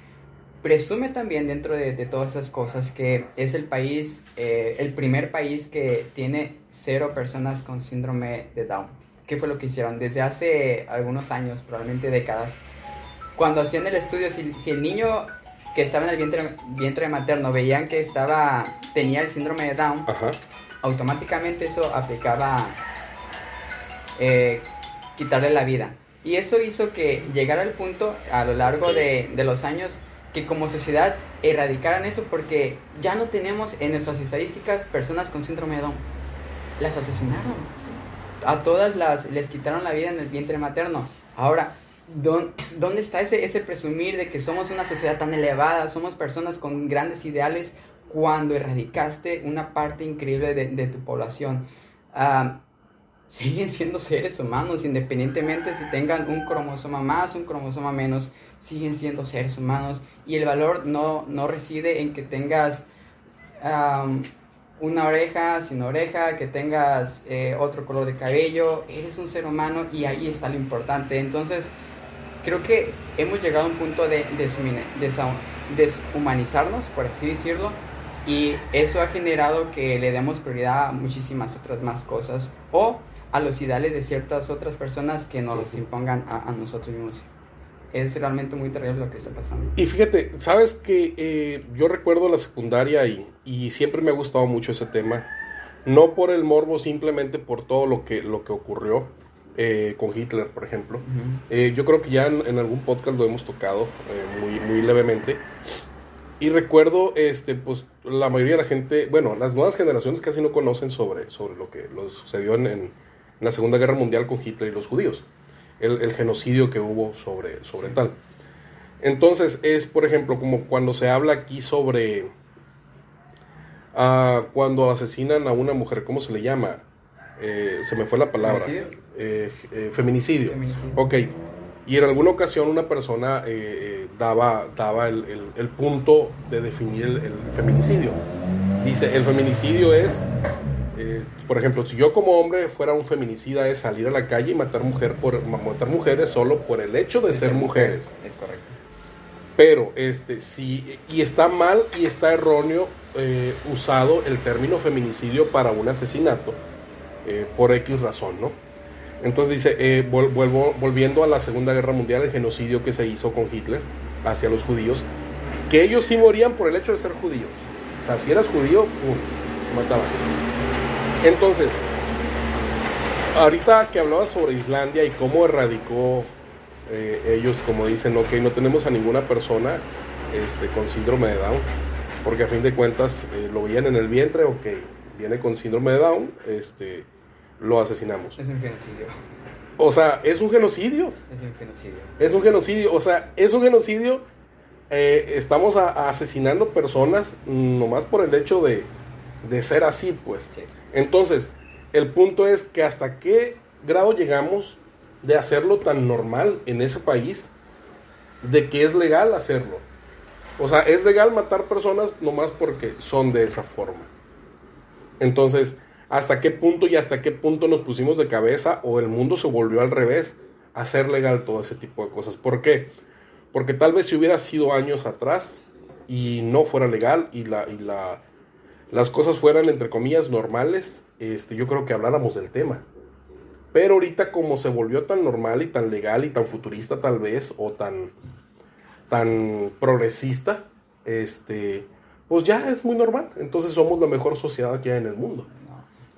Presume también dentro de, de, todas esas cosas que es el país, eh, el primer país que tiene cero personas con síndrome de Down. ¿Qué fue lo que hicieron? Desde hace algunos años, probablemente décadas, cuando hacían el estudio, si, si el niño que estaba en el vientre, vientre materno veían que estaba, tenía el síndrome de Down, Ajá. automáticamente eso aplicaba eh, quitarle la vida. Y eso hizo que llegara al punto a lo largo de, de, los años que como sociedad erradicaran eso porque ya no tenemos en nuestras estadísticas personas con síndrome de Down. Las asesinaron. A todas las les quitaron la vida en el vientre materno. Ahora, ¿dónde está ese, ese presumir de que somos una sociedad tan elevada, somos personas con grandes ideales cuando erradicaste una parte increíble de, tu población? Uh, siguen siendo seres humanos, independientemente si tengan un cromosoma más, un cromosoma menos, siguen siendo seres humanos y el valor no, no reside en que tengas una oreja sin oreja, que tengas eh, otro color de cabello, eres un ser humano y ahí está lo importante. Entonces, creo que hemos llegado a un punto de deshumanizarnos, por así decirlo, y eso ha generado que le demos prioridad a muchísimas otras más cosas o a los ideales de ciertas otras personas que nos los impongan a, a nosotros mismos. Es realmente muy terrible lo que está pasando. Y fíjate, sabes que eh, yo recuerdo la secundaria y, y siempre me ha gustado mucho ese tema. No por el morbo, simplemente por todo lo que, lo que ocurrió eh, con Hitler, por ejemplo. Uh -huh. eh, yo creo que ya en, en, algún podcast lo hemos tocado eh, muy, muy levemente. Y recuerdo, este, pues, la mayoría de la gente, bueno, las nuevas generaciones casi no conocen sobre, sobre lo que lo sucedió en, en, la Segunda Guerra Mundial con Hitler y los judíos. El, el genocidio que hubo sobre, sobre sí. tal. Entonces, es, por ejemplo, como cuando se habla aquí sobre uh, cuando asesinan a una mujer, ¿cómo se le llama? Eh, se me fue la palabra. Eh, eh, feminicidio. Feminicidio. Ok. Y en alguna ocasión una persona eh, daba, daba el, el, el, punto de definir el, el, feminicidio. Dice, el feminicidio es, por ejemplo, si yo como hombre fuera un feminicida es salir a la calle y matar, mujer por, matar mujeres solo por el hecho de, ser, ser mujeres. Es correcto. Pero, este, si, y está mal y está erróneo usado el término feminicidio para un asesinato por X razón, ¿no? Entonces dice, eh, vuelvo, volviendo a la Segunda Guerra Mundial, el genocidio que se hizo con Hitler hacia los judíos, que ellos sí morían por el hecho de ser judíos. O sea, si eras judío, uff, mataban. Entonces, ahorita que hablaba sobre Islandia y cómo erradicó eh, ellos, como dicen, ok, no tenemos a ninguna persona este, con síndrome de Down, porque a fin de cuentas eh, lo veían en el vientre, ok, viene con síndrome de Down, este lo asesinamos. Es un genocidio. O sea, es un genocidio. Es un genocidio. Es un genocidio. O sea, es un genocidio. Eh, estamos a, a asesinando personas nomás por el hecho de, de ser así, pues. Sí. Entonces, el punto es que hasta qué grado llegamos de hacerlo tan normal en ese país, de que es legal hacerlo. O sea, es legal matar personas nomás porque son de esa forma. Entonces, hasta qué punto y hasta qué punto nos pusimos de cabeza o el mundo se volvió al revés hacer legal todo ese tipo de cosas. ¿Por qué? Porque tal vez si hubiera sido años atrás y no fuera legal y, la, y la, las cosas fueran entre comillas normales, este, yo creo que habláramos del tema. Pero ahorita como se volvió tan normal y tan legal y tan futurista tal vez o tan, tan progresista, este, pues ya es muy normal. Entonces somos la mejor sociedad que hay en el mundo.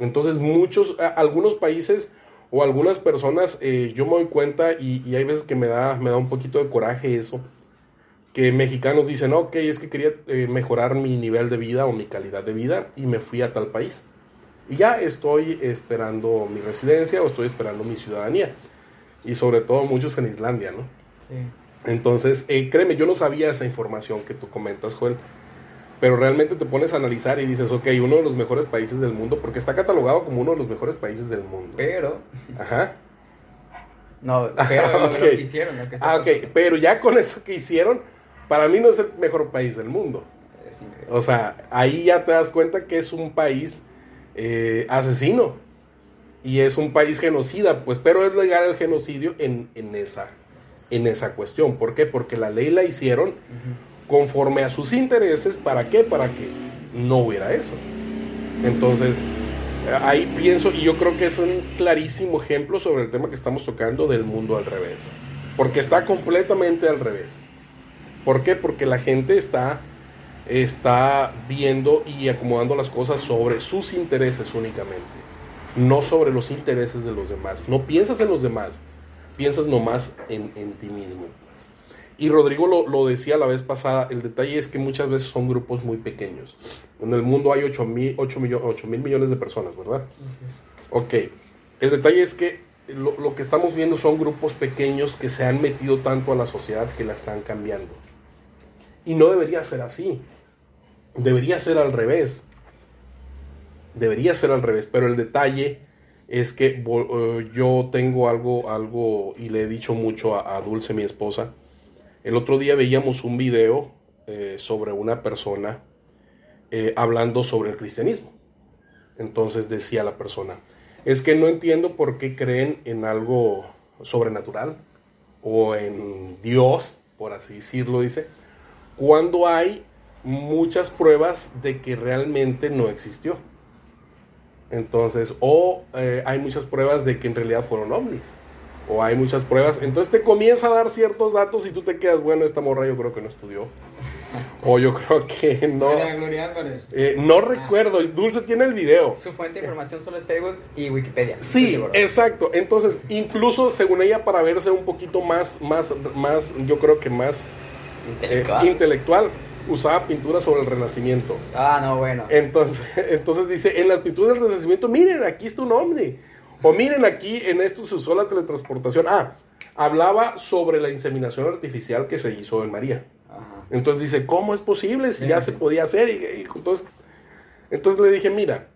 Entonces muchos, algunos países o algunas personas, eh, yo me doy cuenta y, y, hay veces que me da, me da un poquito de coraje eso, que mexicanos dicen, ok, es que quería eh, mejorar mi nivel de vida o mi calidad de vida y me fui a tal país. Y ya estoy esperando mi residencia o estoy esperando mi ciudadanía. Y sobre todo muchos en Islandia, ¿no? Sí. Entonces, eh, créeme, yo no sabía esa información que tú comentas, Joel. Pero realmente te pones a analizar y dices, ok, uno de los mejores países del mundo, porque está catalogado como uno de los mejores países del mundo. Pero, Ajá. no, pero lo- Ok. lo que hicieron, lo que está Ah, ok, pero ya con eso que hicieron, para mí no es el mejor país del mundo. Es increíble. O sea, ahí ya te das cuenta que es un país eh, asesino y es un país genocida, pues, pero es legal el genocidio en, en, esa, en esa cuestión. ¿Por qué? Porque la ley la hicieron. Conforme a sus intereses. ¿Para qué? Para que no hubiera eso. Entonces, ahí pienso, y yo creo que es un clarísimo ejemplo sobre el tema que estamos tocando del mundo al revés. Porque está completamente al revés. ¿Por qué? Porque la gente está, está viendo y acomodando las cosas sobre sus intereses únicamente. No sobre los intereses de los demás. No piensas en los demás, piensas nomás en, en ti mismo. Y Rodrigo lo, lo decía la vez pasada, el detalle es que muchas veces son grupos muy pequeños. En el mundo hay 8 mil, 8 mil millones de personas, ¿verdad? Así es. Ok, el detalle es que lo, lo que estamos viendo son grupos pequeños que se han metido tanto a la sociedad que la están cambiando. Y no debería ser así. Debería ser al revés. Debería ser al revés, pero el detalle es que eh, yo tengo algo, algo, y le he dicho mucho a, a Dulce, mi esposa. El otro día veíamos un video eh, sobre una persona eh, hablando sobre el cristianismo. Entonces decía la persona, es que no entiendo por qué creen en algo sobrenatural o en Dios, por así decirlo, dice, cuando hay muchas pruebas de que realmente no existió. Entonces, o eh, hay muchas pruebas de que en realidad fueron ovnis. O hay muchas pruebas. Entonces te comienza a dar ciertos datos y tú te quedas, bueno, esta morra yo creo que no estudió. O yo creo que no. Gloria, Gloria Álvarez. Eh, no recuerdo. Dulce tiene el video. Su fuente de información solo es Facebook y Wikipedia. Sí, exacto. Entonces, incluso según ella, para verse un poquito más, más, más, yo creo que más eh, Intelectual. intelectual, usaba pintura sobre el Renacimiento. Ah, no, bueno. Entonces, entonces dice, en las pinturas del Renacimiento, miren, aquí está un ovni. O miren, aquí en esto se usó la teletransportación. Ah, hablaba sobre la inseminación artificial que se hizo en María. Ajá. Entonces dice, ¿cómo es posible si Sí, ya sí. se podía hacer? Y, y entonces, entonces le dije, mira,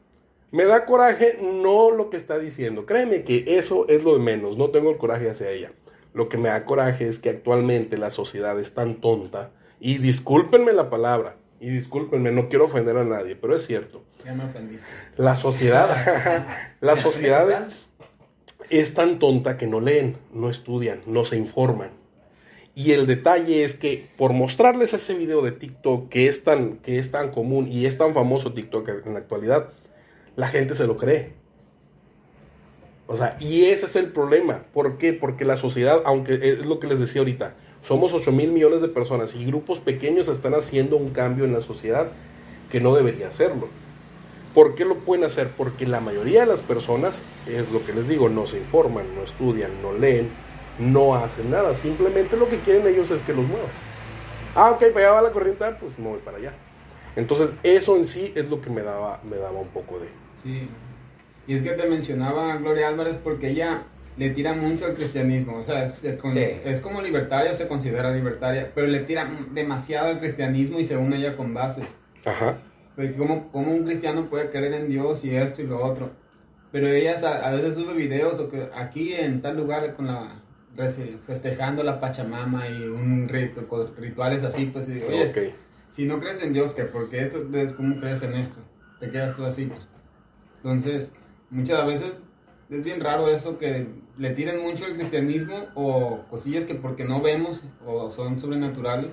me da coraje no lo que está diciendo. Créeme que eso es lo de menos. No tengo el coraje hacia ella. Lo que me da coraje es que actualmente la sociedad es tan tonta. Y discúlpenme la palabra. Y discúlpenme, no quiero ofender a nadie, pero es cierto. Ya me ofendiste. La sociedad, la sociedad es tan tonta que no leen, no estudian, no se informan. Y el detalle es que por mostrarles ese video de TikTok que es tan, que es tan común y es tan famoso TikTok en la actualidad, la gente se lo cree. O sea, y ese es el problema. ¿Por qué? Porque la sociedad, aunque es lo que les decía ahorita, somos 8 mil millones de personas y grupos pequeños están haciendo un cambio en la sociedad que no debería hacerlo. ¿Por qué lo pueden hacer? Porque la mayoría de las personas, es lo que les digo, no se informan, no estudian, no leen, no hacen nada. Simplemente lo que quieren ellos es que los muevan. Ah, ok, para allá va la corriente, pues me voy para allá. Entonces, eso en sí es lo que me daba, me daba un poco de... Sí. Y es que te mencionaba Gloria Álvarez porque ella le tira mucho al cristianismo. O sea, es, es con- Sí. es como libertaria, se considera libertaria, pero le tira demasiado al cristianismo y según ella con bases. Ajá. Porque como, como un cristiano puede creer en Dios y esto y lo otro. Pero ella a, a veces sube videos o que aquí en tal lugar con la festejando la Pachamama y un rito, con rituales así, pues y oye, ok. si no crees en Dios, ¿qué? Porque esto, ¿cómo crees en esto? Te quedas tú así, pues. Entonces, muchas veces es bien raro eso que le tiren mucho al cristianismo o cosillas que porque no vemos o son sobrenaturales,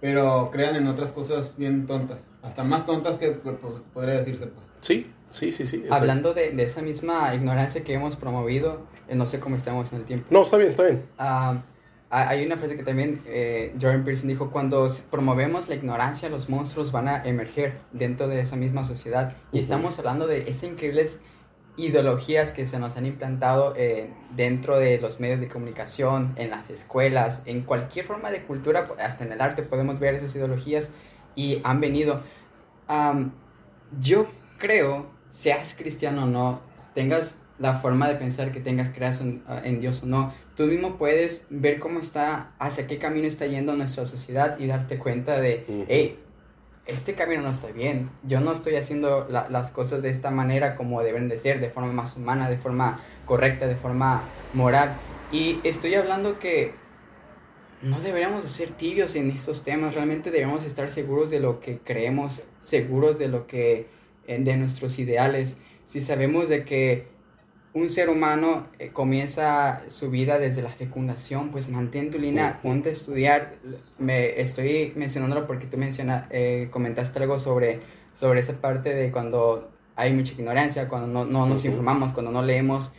pero crean en otras cosas bien tontas, hasta más tontas que pues, podría decirse, pues. Sí, sí, sí, sí. Hablando de, de esa misma ignorancia que hemos promovido, eh, no sé cómo estamos en el tiempo. No, está bien, está bien. Ha- hay una frase que también eh, Jordan Pearson dijo, cuando promovemos la ignorancia, los monstruos van a emerger dentro de esa misma sociedad. Y Ujú. estamos hablando de esas increíbles ideologías que se nos han implantado eh, dentro de los medios de comunicación, en las escuelas, en cualquier forma de cultura, hasta en el arte podemos ver esas ideologías y han venido. Yo creo, seas cristiano o no, tengas la forma de pensar que tengas creas en, en, Dios o no. Tú mismo puedes ver cómo está, hacia qué camino está yendo nuestra sociedad y darte cuenta de, hey, este camino no está bien. Yo no estoy haciendo las cosas de esta manera como deben de ser, de forma más humana, de forma correcta, de forma moral. Y estoy hablando que no deberíamos de ser tibios en estos temas, realmente debemos estar seguros de lo que creemos, seguros de lo que, eh, de nuestros ideales. Si sabemos de que un ser humano eh, comienza su vida desde la fecundación, pues mantén tu línea, ponte a estudiar. Me estoy mencionándolo porque tú menciona, eh, comentaste algo sobre, sobre esa parte de cuando hay mucha ignorancia, cuando no, no nos informamos, cuando no leemos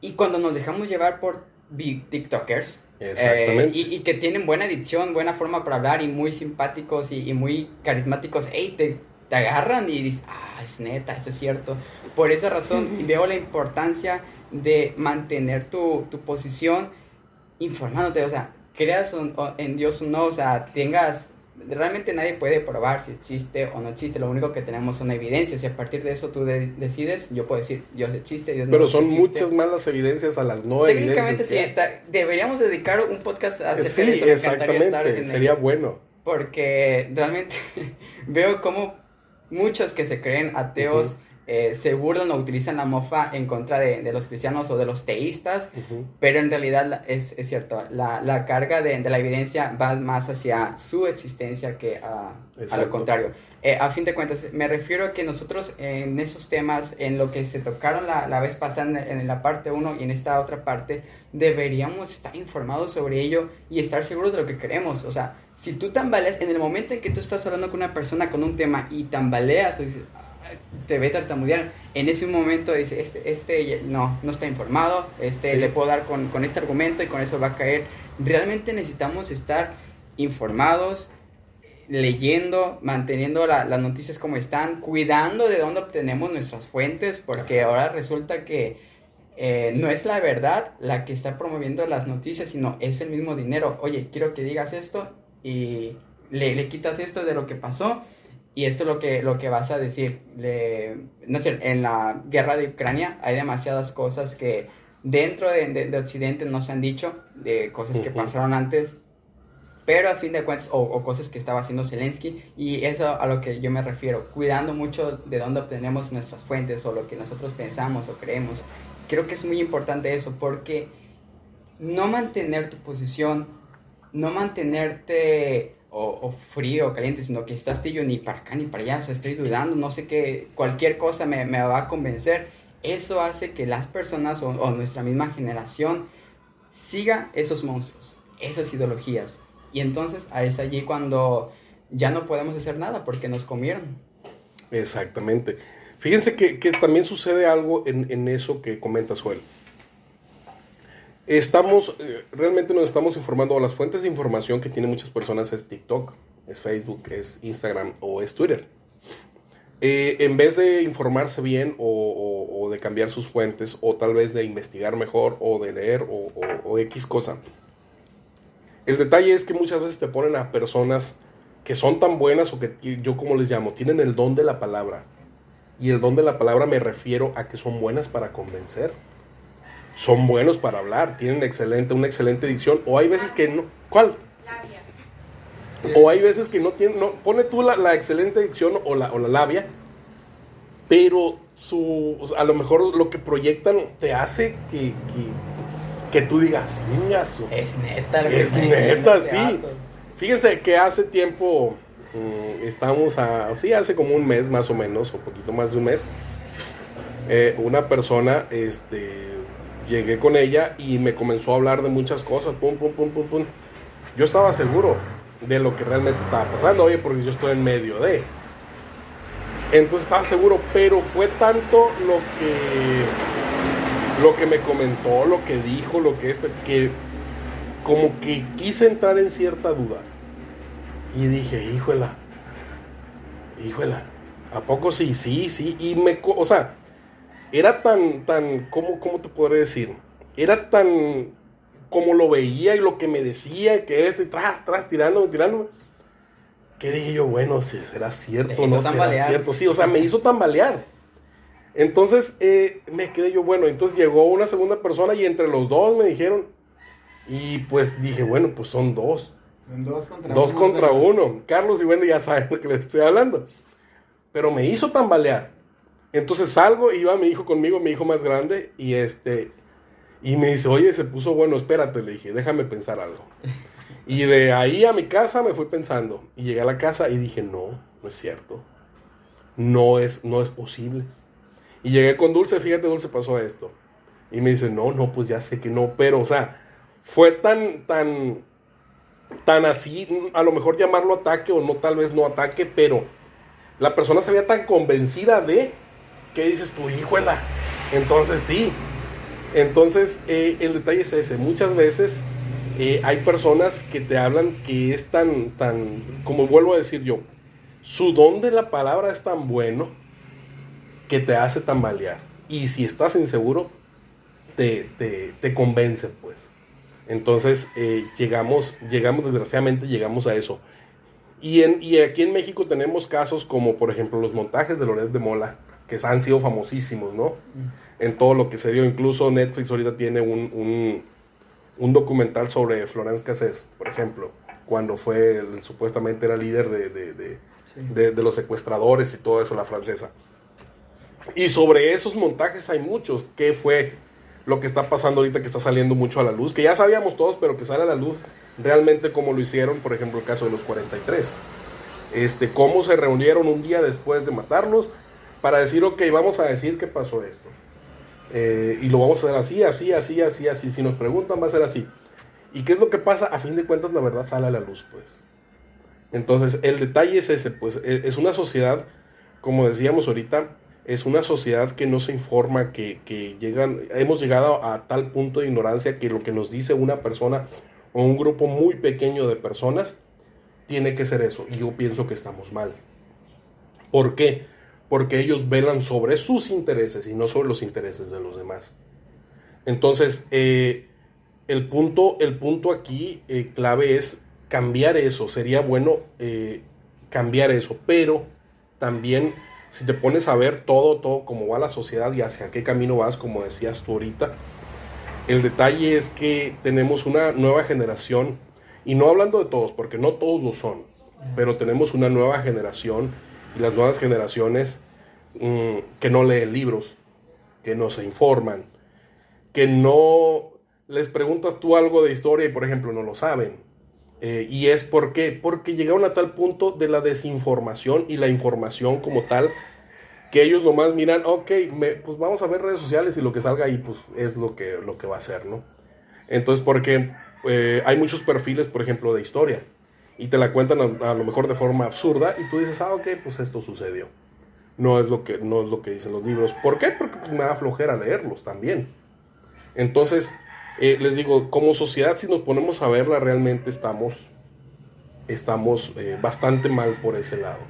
y cuando nos dejamos llevar por TikTokers. Eh, y, que tienen buena edición, buena forma para hablar y muy simpáticos y, muy carismáticos. Ey, te, te agarran y dices, ah, es neta, eso es cierto. Por esa razón veo la importancia de mantener tu, tu posición informándote, o sea, creas en Dios o no, o sea, tengas realmente nadie puede probar si existe o no existe. Lo único que tenemos son evidencias y a partir de eso tú decides. Yo puedo decir Dios existe, Dios Pero son muchas más las evidencias a las no Técnicamente sí, está, deberíamos dedicar un podcast a sí, de eso. exactamente, sería bueno. Porque realmente veo como muchos que se creen ateos eh, se burlan o utilizan la mofa en contra de, los cristianos o de los teístas, pero en realidad es, es cierto, la, la carga de, de, la evidencia va más hacia su existencia que a, a lo contrario. Eh, a fin de cuentas, me refiero a que nosotros en esos temas, en lo que se tocaron la, la vez pasada en, en la parte 1 y en esta otra parte, deberíamos estar informados sobre ello y estar seguros de lo que queremos. O sea, si tú tambaleas, en el momento en que tú estás hablando con una persona con un tema y tambaleas, o dices, te ve tartamudear, en ese momento dice, este, este no, no está informado, este le puedo dar con, con, este argumento y con eso va a caer. Realmente necesitamos estar informados, leyendo, manteniendo las noticias como están, cuidando de dónde obtenemos nuestras fuentes, porque ahora resulta que eh, no es la verdad la que está promoviendo las noticias, sino es el mismo dinero. Oye, quiero que digas esto y le, le quitas esto de lo que pasó y esto es lo que, lo que vas a decir. no sé, en la guerra de Ucrania hay demasiadas cosas que dentro de, de, Occidente no se han dicho, de cosas que pasaron antes, pero a fin de cuentas, o, cosas que estaba haciendo Zelensky, y eso a lo que yo me refiero, cuidando mucho de dónde obtenemos nuestras fuentes o lo que nosotros pensamos o creemos. Creo que es muy importante eso, porque no mantener tu posición, no mantenerte o, frío o caliente, sino que estás tío ni para acá ni para allá, o sea, estoy dudando, no sé qué, cualquier cosa me, va a convencer. Eso hace que las personas o, nuestra misma generación siga esos monstruos, esas ideologías. Y entonces es allí cuando ya no podemos hacer nada porque nos comieron. Exactamente. Fíjense que, también sucede algo en, en eso que comenta Suel Estamos, eh, realmente nos estamos informando, las fuentes de información que tienen muchas personas es TikTok, es Facebook, es Instagram o es Twitter. Eh, en vez de informarse bien o, de cambiar sus fuentes o tal vez de investigar mejor o de leer o, X cosa. El detalle es que muchas veces te ponen a personas que son tan buenas o que yo como les llamo, tienen el don de la palabra. Y el don de la palabra me refiero a que son buenas para convencer son buenos para hablar, tienen excelente, una excelente dicción, o hay veces que no. ¿Cuál? Labia. O hay veces que no tienen, no, pone tú la, excelente dicción o la, o la labia, pero su, a lo mejor lo que proyectan te hace que, que, tú digas, Es neta, es neta, sí. Fíjense que hace tiempo, mm, estamos a, sí, hace como un mes más o menos, o poquito más de un mes, eh, una persona, este, llegué con ella y me comenzó a hablar de muchas cosas, pum, pum, pum, pum, pum. Yo estaba seguro de lo que realmente estaba pasando, oye, porque yo estoy en medio de. Entonces estaba seguro, pero fue tanto lo que lo que me comentó, lo que dijo, lo que este, que como que quise entrar en cierta duda. Y dije, híjola, híjola, ¿a poco sí? Sí, sí, y me, o sea, era tan, tan, ¿cómo, ¿cómo te podré decir? Era tan como lo veía y lo que me decía, que este, tras, tras, tirándome, tirándome, que dije yo, bueno, si será cierto, no será cierto. Sí, o sea, me hizo tambalear. Entonces eh, me quedé yo, bueno, entonces llegó una segunda persona y entre los dos me dijeron, y pues dije, bueno, pues son dos. Son dos contra Dos uno. contra pero- uno. Carlos y Wendy ya saben lo que les estoy hablando. Pero me hizo tambalear. Entonces salgo iba mi hijo conmigo, mi hijo más grande, y este, y me dice, oye, se puso bueno, espérate, le dije, déjame pensar algo. Y de ahí a mi casa me fui pensando. Y llegué a la casa y dije, no, no es cierto. No es, no es posible. Y llegué con Dulce, fíjate, Dulce pasó esto. Y me dice, no, no, pues ya sé que no, pero, o sea, fue tan, tan, tan así, a lo mejor llamarlo ataque o no, tal vez no ataque, pero la persona se veía tan convencida de que dices tu hijuela. Entonces sí. Entonces eh, el detalle es ese. Muchas veces eh, hay personas que te hablan que es tan, tan, como vuelvo a decir yo, su don de la palabra es tan bueno que te hace tambalear. Y si estás inseguro, te, te, te convence, pues. Entonces, eh, llegamos, llegamos, desgraciadamente, llegamos a eso. Y, en, y aquí en México tenemos casos como, por ejemplo, los montajes de Loret de Mola, que han sido famosísimos, ¿no? En todo lo que se dio. Incluso Netflix ahorita tiene un, un, un documental sobre Florence Cassés, por ejemplo, cuando fue, el- supuestamente era líder de, de- de- Sí. de, los secuestradores y todo eso, la francesa. Y sobre esos montajes hay muchos. ¿Qué fue lo que está pasando ahorita que está saliendo mucho a la luz? Que ya sabíamos todos, pero que sale a la luz realmente como lo hicieron, por ejemplo, el caso de los 43. Este, cómo se reunieron un día después de matarlos para decir, ok, vamos a decir qué pasó esto. Eh, y lo vamos a hacer así, así, así, así, así. Si nos preguntan, va a ser así. ¿Y qué es lo que pasa? A fin de cuentas, la verdad sale a la luz, pues. Entonces, el detalle es ese, pues, e- es una sociedad, como decíamos ahorita, es una sociedad que no se informa, que, que llegan, hemos llegado a tal punto de ignorancia que lo que nos dice una persona o un grupo muy pequeño de personas tiene que ser eso. Y yo pienso que estamos mal. ¿Por qué? Porque ellos velan sobre sus intereses y no sobre los intereses de los demás. Entonces, eh, el, punto, el punto aquí eh, clave es cambiar eso. Sería bueno eh, cambiar eso, pero también si te pones a ver todo, todo, cómo va la sociedad y hacia qué camino vas, como decías tú ahorita, el detalle es que tenemos una nueva generación, y no hablando de todos, porque no todos lo son, pero tenemos una nueva generación y las nuevas generaciones mm, que no leen libros, que no se informan, que no les preguntas tú algo de historia y por ejemplo no lo saben. Eh, y es por qué, porque llegaron a tal punto de la desinformación y la información como tal, que ellos nomás miran, ok, pues vamos a ver redes sociales y lo que salga ahí pues es lo que, lo que va a ser, ¿no? Entonces, porque eh, hay muchos perfiles, por ejemplo, de historia, y te la cuentan a, lo mejor de forma absurda, y tú dices, ah, ok, pues esto sucedió. No es lo que, no es lo que dicen los libros. ¿Por qué? Porque pues, me da flojera leerlos también. Entonces, eh, les digo, como sociedad, si nos ponemos a verla, realmente estamos, estamos eh, bastante mal por ese lado.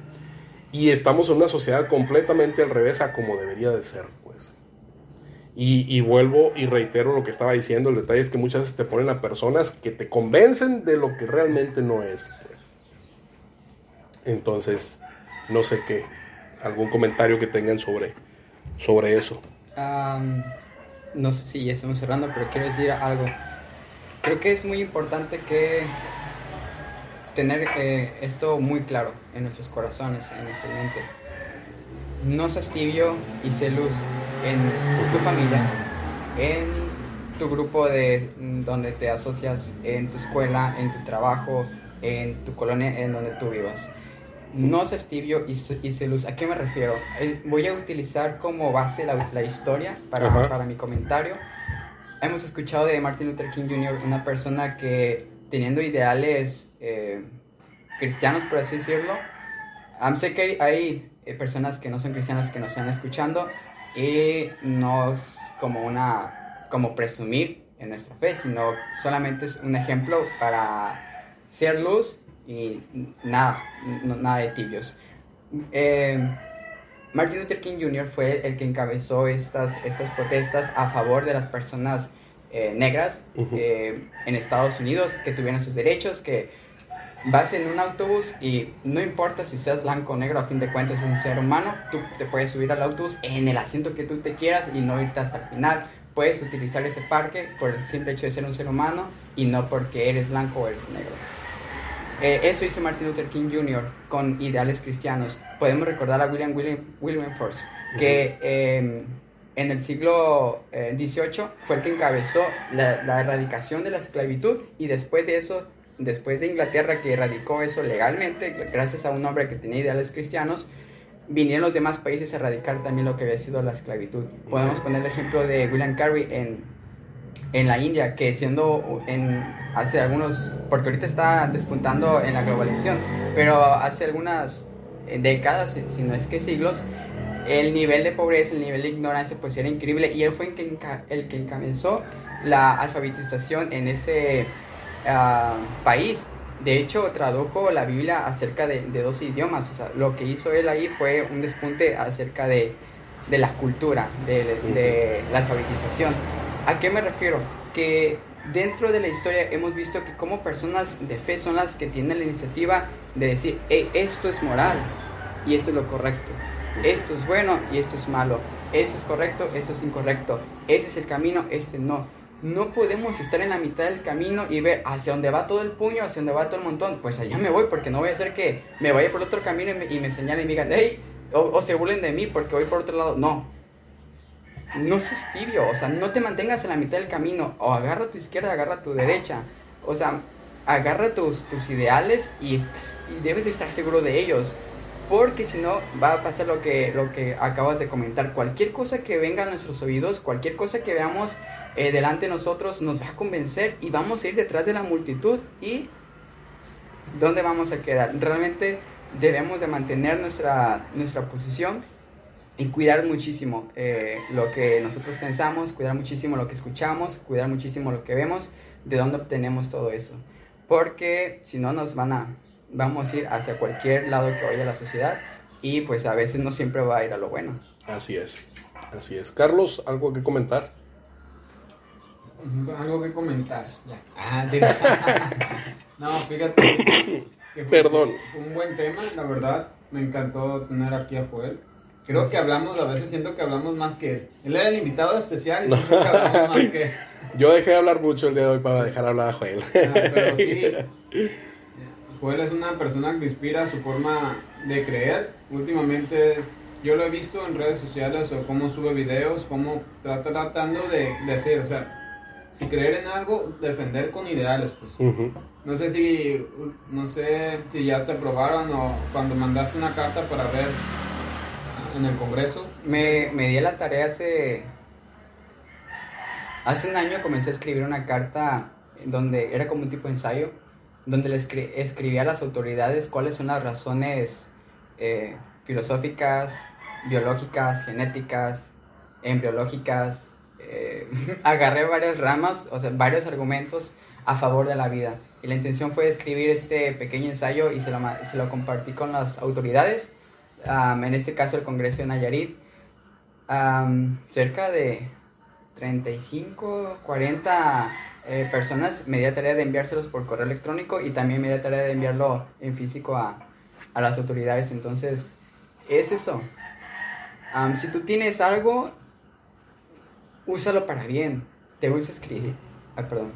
Y estamos en una sociedad completamente al revés a como debería de ser. Y, vuelvo y reitero lo que estaba diciendo, el detalle es que muchas veces te ponen a personas que te convencen de lo que realmente no es, pues. Entonces, no sé qué, algún comentario que tengan sobre, sobre eso. Am, no sé si ya estamos cerrando, pero quiero decir algo. Creo que es muy importante que tener eh, esto muy claro en nuestros corazones, en nuestra mente. No seas tibio y sé luz en tu familia, en tu grupo de mm, donde te asocias, en tu escuela, en tu trabajo, en tu colonia, en donde tú vivas. No seas tibio y, y sé luz. ¿A qué me refiero? Eh, Voy a utilizar como base la, la historia para, Ajá. para mi comentario. Hemos escuchado de Martin Luther King Jr., una persona que teniendo ideales eh, cristianos, por así decirlo, sé que hay, hay, eh, personas que no son cristianas que nos están escuchando y no es como una como presumir en nuestra fe, sino solamente es un ejemplo para ser luz y nada, no- nada de tibios. Eh, Martin Luther King Jr. fue el que encabezó estas, estas protestas a favor de las personas eh, negras eh, en Estados Unidos que tuvieron sus derechos, que vas en un autobús y no importa si seas blanco o negro, a fin de cuentas es un ser humano, tú te puedes subir al autobús en el asiento que tú te quieras y no irte hasta el final. Puedes utilizar este parque por el simple hecho de ser un ser humano y no porque eres blanco o eres negro. Eh, eso hizo Martin Luther King Jr. con ideales cristianos. Podemos recordar a William William Wilberforce, que eh, en el siglo XVIII eh, fue el que encabezó la, la, erradicación de la esclavitud y después de eso, después de Inglaterra que erradicó eso legalmente, gracias a un hombre que tenía ideales cristianos, vinieron los demás países a erradicar también lo que había sido la esclavitud. Podemos poner el ejemplo de William Carey en, en la India, que siendo en, hace algunos, porque ahorita está despuntando en la globalización, pero hace algunas décadas, si no es que siglos, el nivel de pobreza, el nivel de ignorancia, pues era increíble y él fue el que, el la alfabetización en ese uh, país. De hecho, tradujo la Biblia acerca de, de, dos idiomas. O sea, lo que hizo él ahí fue un despunte acerca de, de la cultura, de, de, la alfabetización. ¿A qué me refiero? Que dentro de la historia hemos visto que como personas de fe son las que tienen la iniciativa de decir, hey, esto es moral y esto es lo correcto. Esto es bueno y esto es malo. Esto es correcto, esto es incorrecto.Ese es el camino, este no no podemos estar en la mitad del camino y ver hacia dónde va todo el puño, hacia dónde va todo el montón. Pues allá me voy, porque no voy a hacer que me vaya por otro camino y me, y señalen y me digan, hey, o, se burlen de mí porque voy por otro lado. No. No seas tibio, o sea, no te mantengas en la mitad del camino. O agarra tu izquierda, agarra tu derecha. O sea, agarra tus, tus ideales y, estás, y debes estar seguro de ellos. Porque si no, va a pasar lo que, lo que acabas de comentar. Cualquier cosa que venga a nuestros oídos, cualquier cosa que veamos eh, delante de nosotros nos va a convencer y vamos a ir detrás de la multitud y ¿dónde vamos a quedar? Realmente debemos de mantener nuestra, nuestra posición y cuidar muchísimo eh, lo que nosotros pensamos, cuidar muchísimo lo que escuchamos, cuidar muchísimo lo que vemos, de dónde obtenemos todo eso. Porque si no nos van a, vamos a ir hacia cualquier lado que vaya la sociedad y pues a veces no siempre va a ir a lo bueno. Así es, así es. Carlos, ¿algo que comentar? Algo que comentar. Ya. Ah, no, fíjate. Perdón. Fue un buen tema, la verdad. Me encantó tener aquí a Joel. Creo que hablamos, a veces siento que hablamos más que él. Él era el invitado especial y siento que hablamos más que Yo dejé de hablar mucho el día de hoy para dejar hablar a Joel. Ah, pero sí. Joel es una persona que inspira su forma de creer. Últimamente yo lo he visto en redes sociales o cómo sube videos, cómo está tratando de, de hacer, o sea, si creer en algo, defender con ideales, pues. No sé si, no sé si ya te aprobaron o cuando mandaste una carta para ver en el Congreso. Me, me di la tarea hace, hace un año comencé a escribir una carta donde era como un tipo de ensayo, donde le escribía a las autoridades cuáles son las razones eh, filosóficas, biológicas, genéticas, embriológicas, eh, agarré varias ramas, o sea, varios argumentos a favor de la vida. Y la intención fue escribir este pequeño ensayo y se lo, se lo compartí con las autoridades, en este caso el Congreso de Nayarit. cerca de 35, 40 eh, personas me di tarea de enviárselos por correo electrónico y también me di tarea de enviarlo en físico a, a las autoridades. Entonces, es eso. si tú tienes algo, úsalo para bien. Te gusta escribir. Ay, perdón.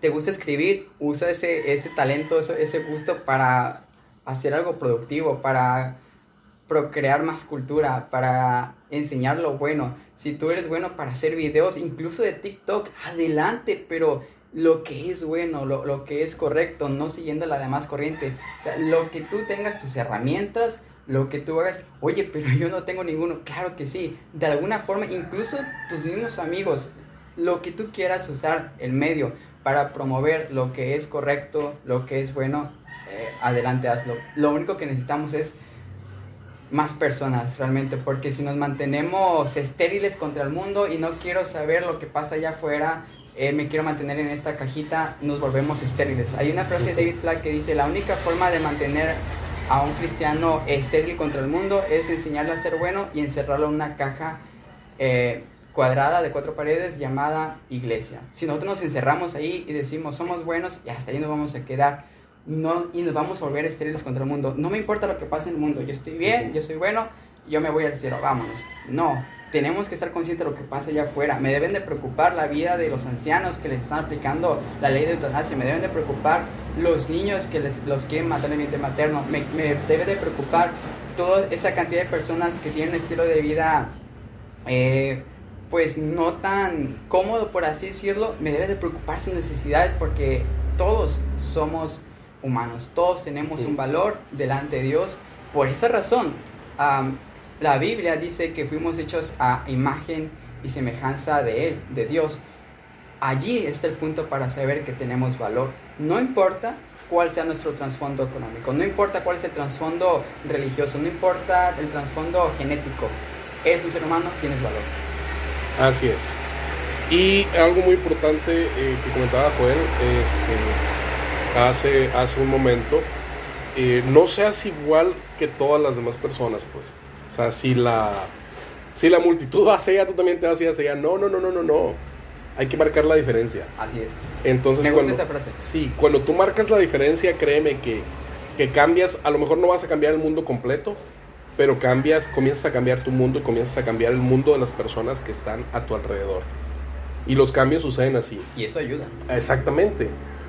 Te gusta escribir, usa ese, ese talento, ese, ese gusto para hacer algo productivo, para procrear más cultura, para enseñar lo bueno. Si tú eres bueno para hacer videos, incluso de TikTok, adelante, pero lo que es bueno, lo, lo, que es correcto, no siguiendo la demás corriente. O sea, lo que tú tengas tus herramientas, lo que tú hagas, oye, pero yo no tengo ninguno. Claro que sí, de alguna forma, incluso tus mismos amigos, lo que tú quieras usar el medio para promover lo que es correcto, lo que es bueno, eh, adelante hazlo. Lo único que necesitamos es más personas realmente, porque si nos mantenemos estériles contra el mundo y no quiero saber lo que pasa allá afuera, eh, me quiero mantener en esta cajita, nos volvemos estériles. Hay una frase de David Platt que dice, la única forma de mantener a un cristiano estéril contra el mundo es enseñarle a ser bueno y encerrarlo en una caja eh, cuadrada de cuatro paredes llamada iglesia. Si nosotros nos encerramos ahí y decimos somos buenos y hasta ahí nos vamos a quedar, no, y nos vamos a volver estériles contra el mundo. No me importa lo que pase en el mundo, yo estoy bien, yo soy bueno, yo me voy al cielo, vámonos. No, tenemos que estar conscientes de lo que pasa allá afuera. Me deben de preocupar la vida de los ancianos que les están aplicando la ley de eutanasia. Me deben de preocupar los niños que les, los quieren matar en el vientre materno. Me, me debe de preocupar toda esa cantidad de personas que tienen un estilo de vida eh, pues no tan cómodo por así decirlo. Me debe de preocupar sus necesidades porque todos somos humanos. Todos tenemos un valor delante de Dios. Por esa razón, am, la Biblia dice que fuimos hechos a imagen y semejanza de Él, de Dios. Allí está el punto para saber que tenemos valor. No importa cuál sea nuestro trasfondo económico, no importa cuál es el trasfondo religioso, no importa el trasfondo genético. Es un ser humano, tienes valor. Así es. Y algo muy importante eh, que comentaba Joel este, hace, hace un momento, eh, no seas igual que todas las demás personas, pues. Sea, si la, si la multitud va hacia allá, tú también te vas hacia allá. No, no, no, no, no, no. Hay que marcar la diferencia. Así es. Entonces, Me gusta cuando, esta frase. Sí, cuando tú marcas la diferencia, créeme que, que cambias, a lo mejor no vas a cambiar el mundo completo, pero cambias, comienzas a cambiar tu mundo y comienzas a cambiar el mundo de las personas que están a tu alrededor. Y los cambios suceden así. Y eso ayuda. Exactamente.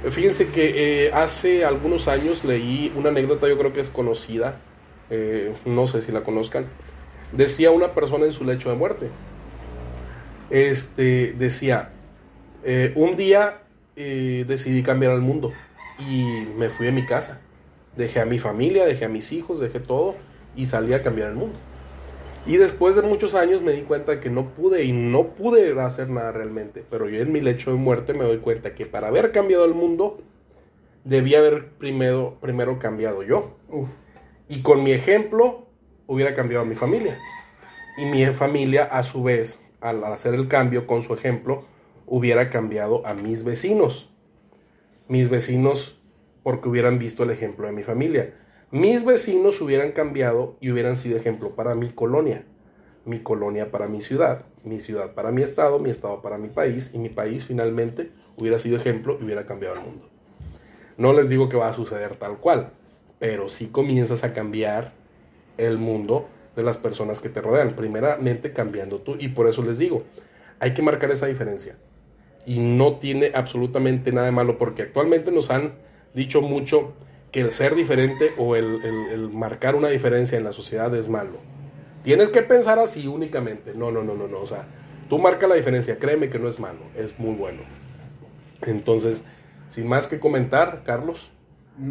Fíjense que eh, hace algunos años leí una anécdota, yo creo que es conocida, eh, no sé si la conozcan. Decía una persona en su lecho de muerte. Este decía, eh, un día eh, decidí cambiar el mundo y me fui a mi casa. Dejé a mi familia, dejé a mis hijos, dejé todo y salí a cambiar el mundo. Y después de muchos años me di cuenta que no pude y no pude hacer nada realmente. Pero yo en mi lecho de muerte me doy cuenta que para haber cambiado el mundo, debía haber primero, primero cambiado yo. Y con mi ejemplo hubiera cambiado a mi familia. Y mi familia, a su vez, al hacer el cambio con su ejemplo, hubiera cambiado a mis vecinos. Mis vecinos porque hubieran visto el ejemplo de mi familia. Mis vecinos hubieran cambiado y hubieran sido ejemplo para mi colonia. Mi colonia para mi ciudad, mi ciudad para mi estado, mi estado para mi país y mi país finalmente hubiera sido ejemplo y hubiera cambiado el mundo. No les digo que va a suceder tal cual, pero sí comienzas a cambiar el mundo de las personas que te rodean. Primeramente cambiando tú y por eso les digo, hay que marcar esa diferencia. Y no tiene absolutamente nada de malo porque actualmente nos han dicho mucho que el ser diferente o el, el- el marcar una diferencia en la sociedad es malo. Tienes que pensar así únicamente. No, no, no, no, no. O sea, tú marca la diferencia. Créeme que no es malo, es muy bueno. Entonces, sin más que comentar, Carlos.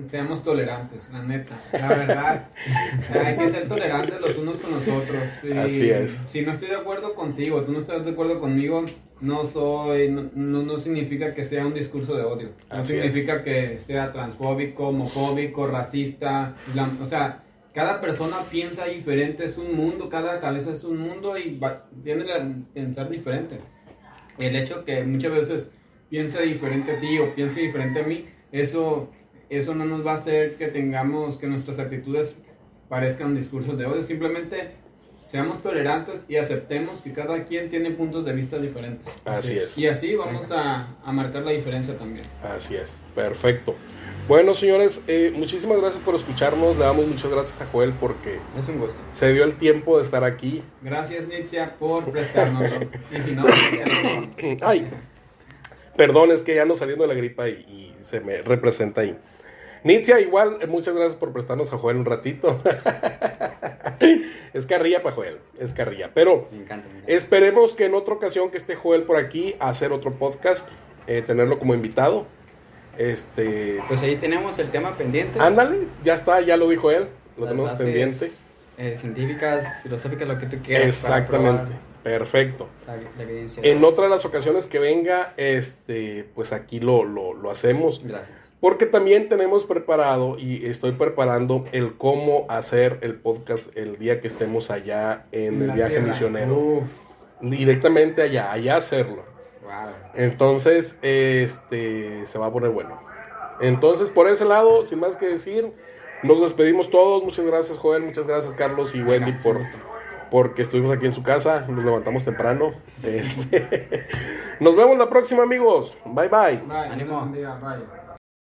Seamos tolerantes, la neta, la verdad. Hay que ser tolerantes los unos con los otros. Y Así es. Si no estoy de acuerdo contigo, tú no estás de acuerdo conmigo, no soy, no, no, no significa que sea un discurso de odio. No Así es. significa que sea transfóbico, homofóbico, racista. O sea, cada persona piensa diferente, es un mundo, cada cabeza es un mundo y va, tiene a pensar diferente. El hecho que muchas veces piense diferente a ti o piense diferente a mí, eso, eso no nos va a hacer que tengamos, que nuestras actitudes parezcan discursos de odio. Simplemente seamos tolerantes y aceptemos que cada quien tiene puntos de vista diferentes. Así es. Y así vamos a, a marcar la diferencia también. Así es. Perfecto. Bueno, señores, eh, muchísimas gracias por escucharnos. Le damos muchas gracias a Joel porque Es un gusto. se dio el tiempo de estar aquí. Gracias, Nitzia, por prestárnoslo. y si no, ya no. Ay, perdón, es que ya no saliendo de la gripa y, y se me representa ahí. Nitzia, igual, eh, muchas gracias por prestarnos a Joel un ratito. es carrilla para Joel, es carrilla. Pero Me encanta. me encanta. esperemos que en otra ocasión que esté Joel por aquí, hacer otro podcast, eh, tenerlo como invitado. Este, Pues ahí tenemos el tema pendiente. ándale, ya está, ya lo dijo él, lo Las tenemos pendiente. eh, científicas, filosóficas, lo que tú quieras. Exactamente, perfecto. La, la evidencia. En otra de las ocasiones que venga, este, pues aquí lo, lo, lo hacemos. Gracias. Porque también tenemos preparado y estoy preparando el cómo hacer el podcast el día que estemos allá en En el viaje sierra. misionero. Uf, Directamente allá, allá hacerlo. wow. Entonces, este, se va a poner bueno. Entonces, por ese lado, sin más que decir, nos despedimos todos. Muchas gracias, Joel. Muchas gracias, Carlos y Wendy, Acá, por, porque estuvimos aquí en su casa. Nos levantamos temprano. Este, nos vemos la próxima, amigos. Bye, bye. Bye. Ánimo. Buen día, bye.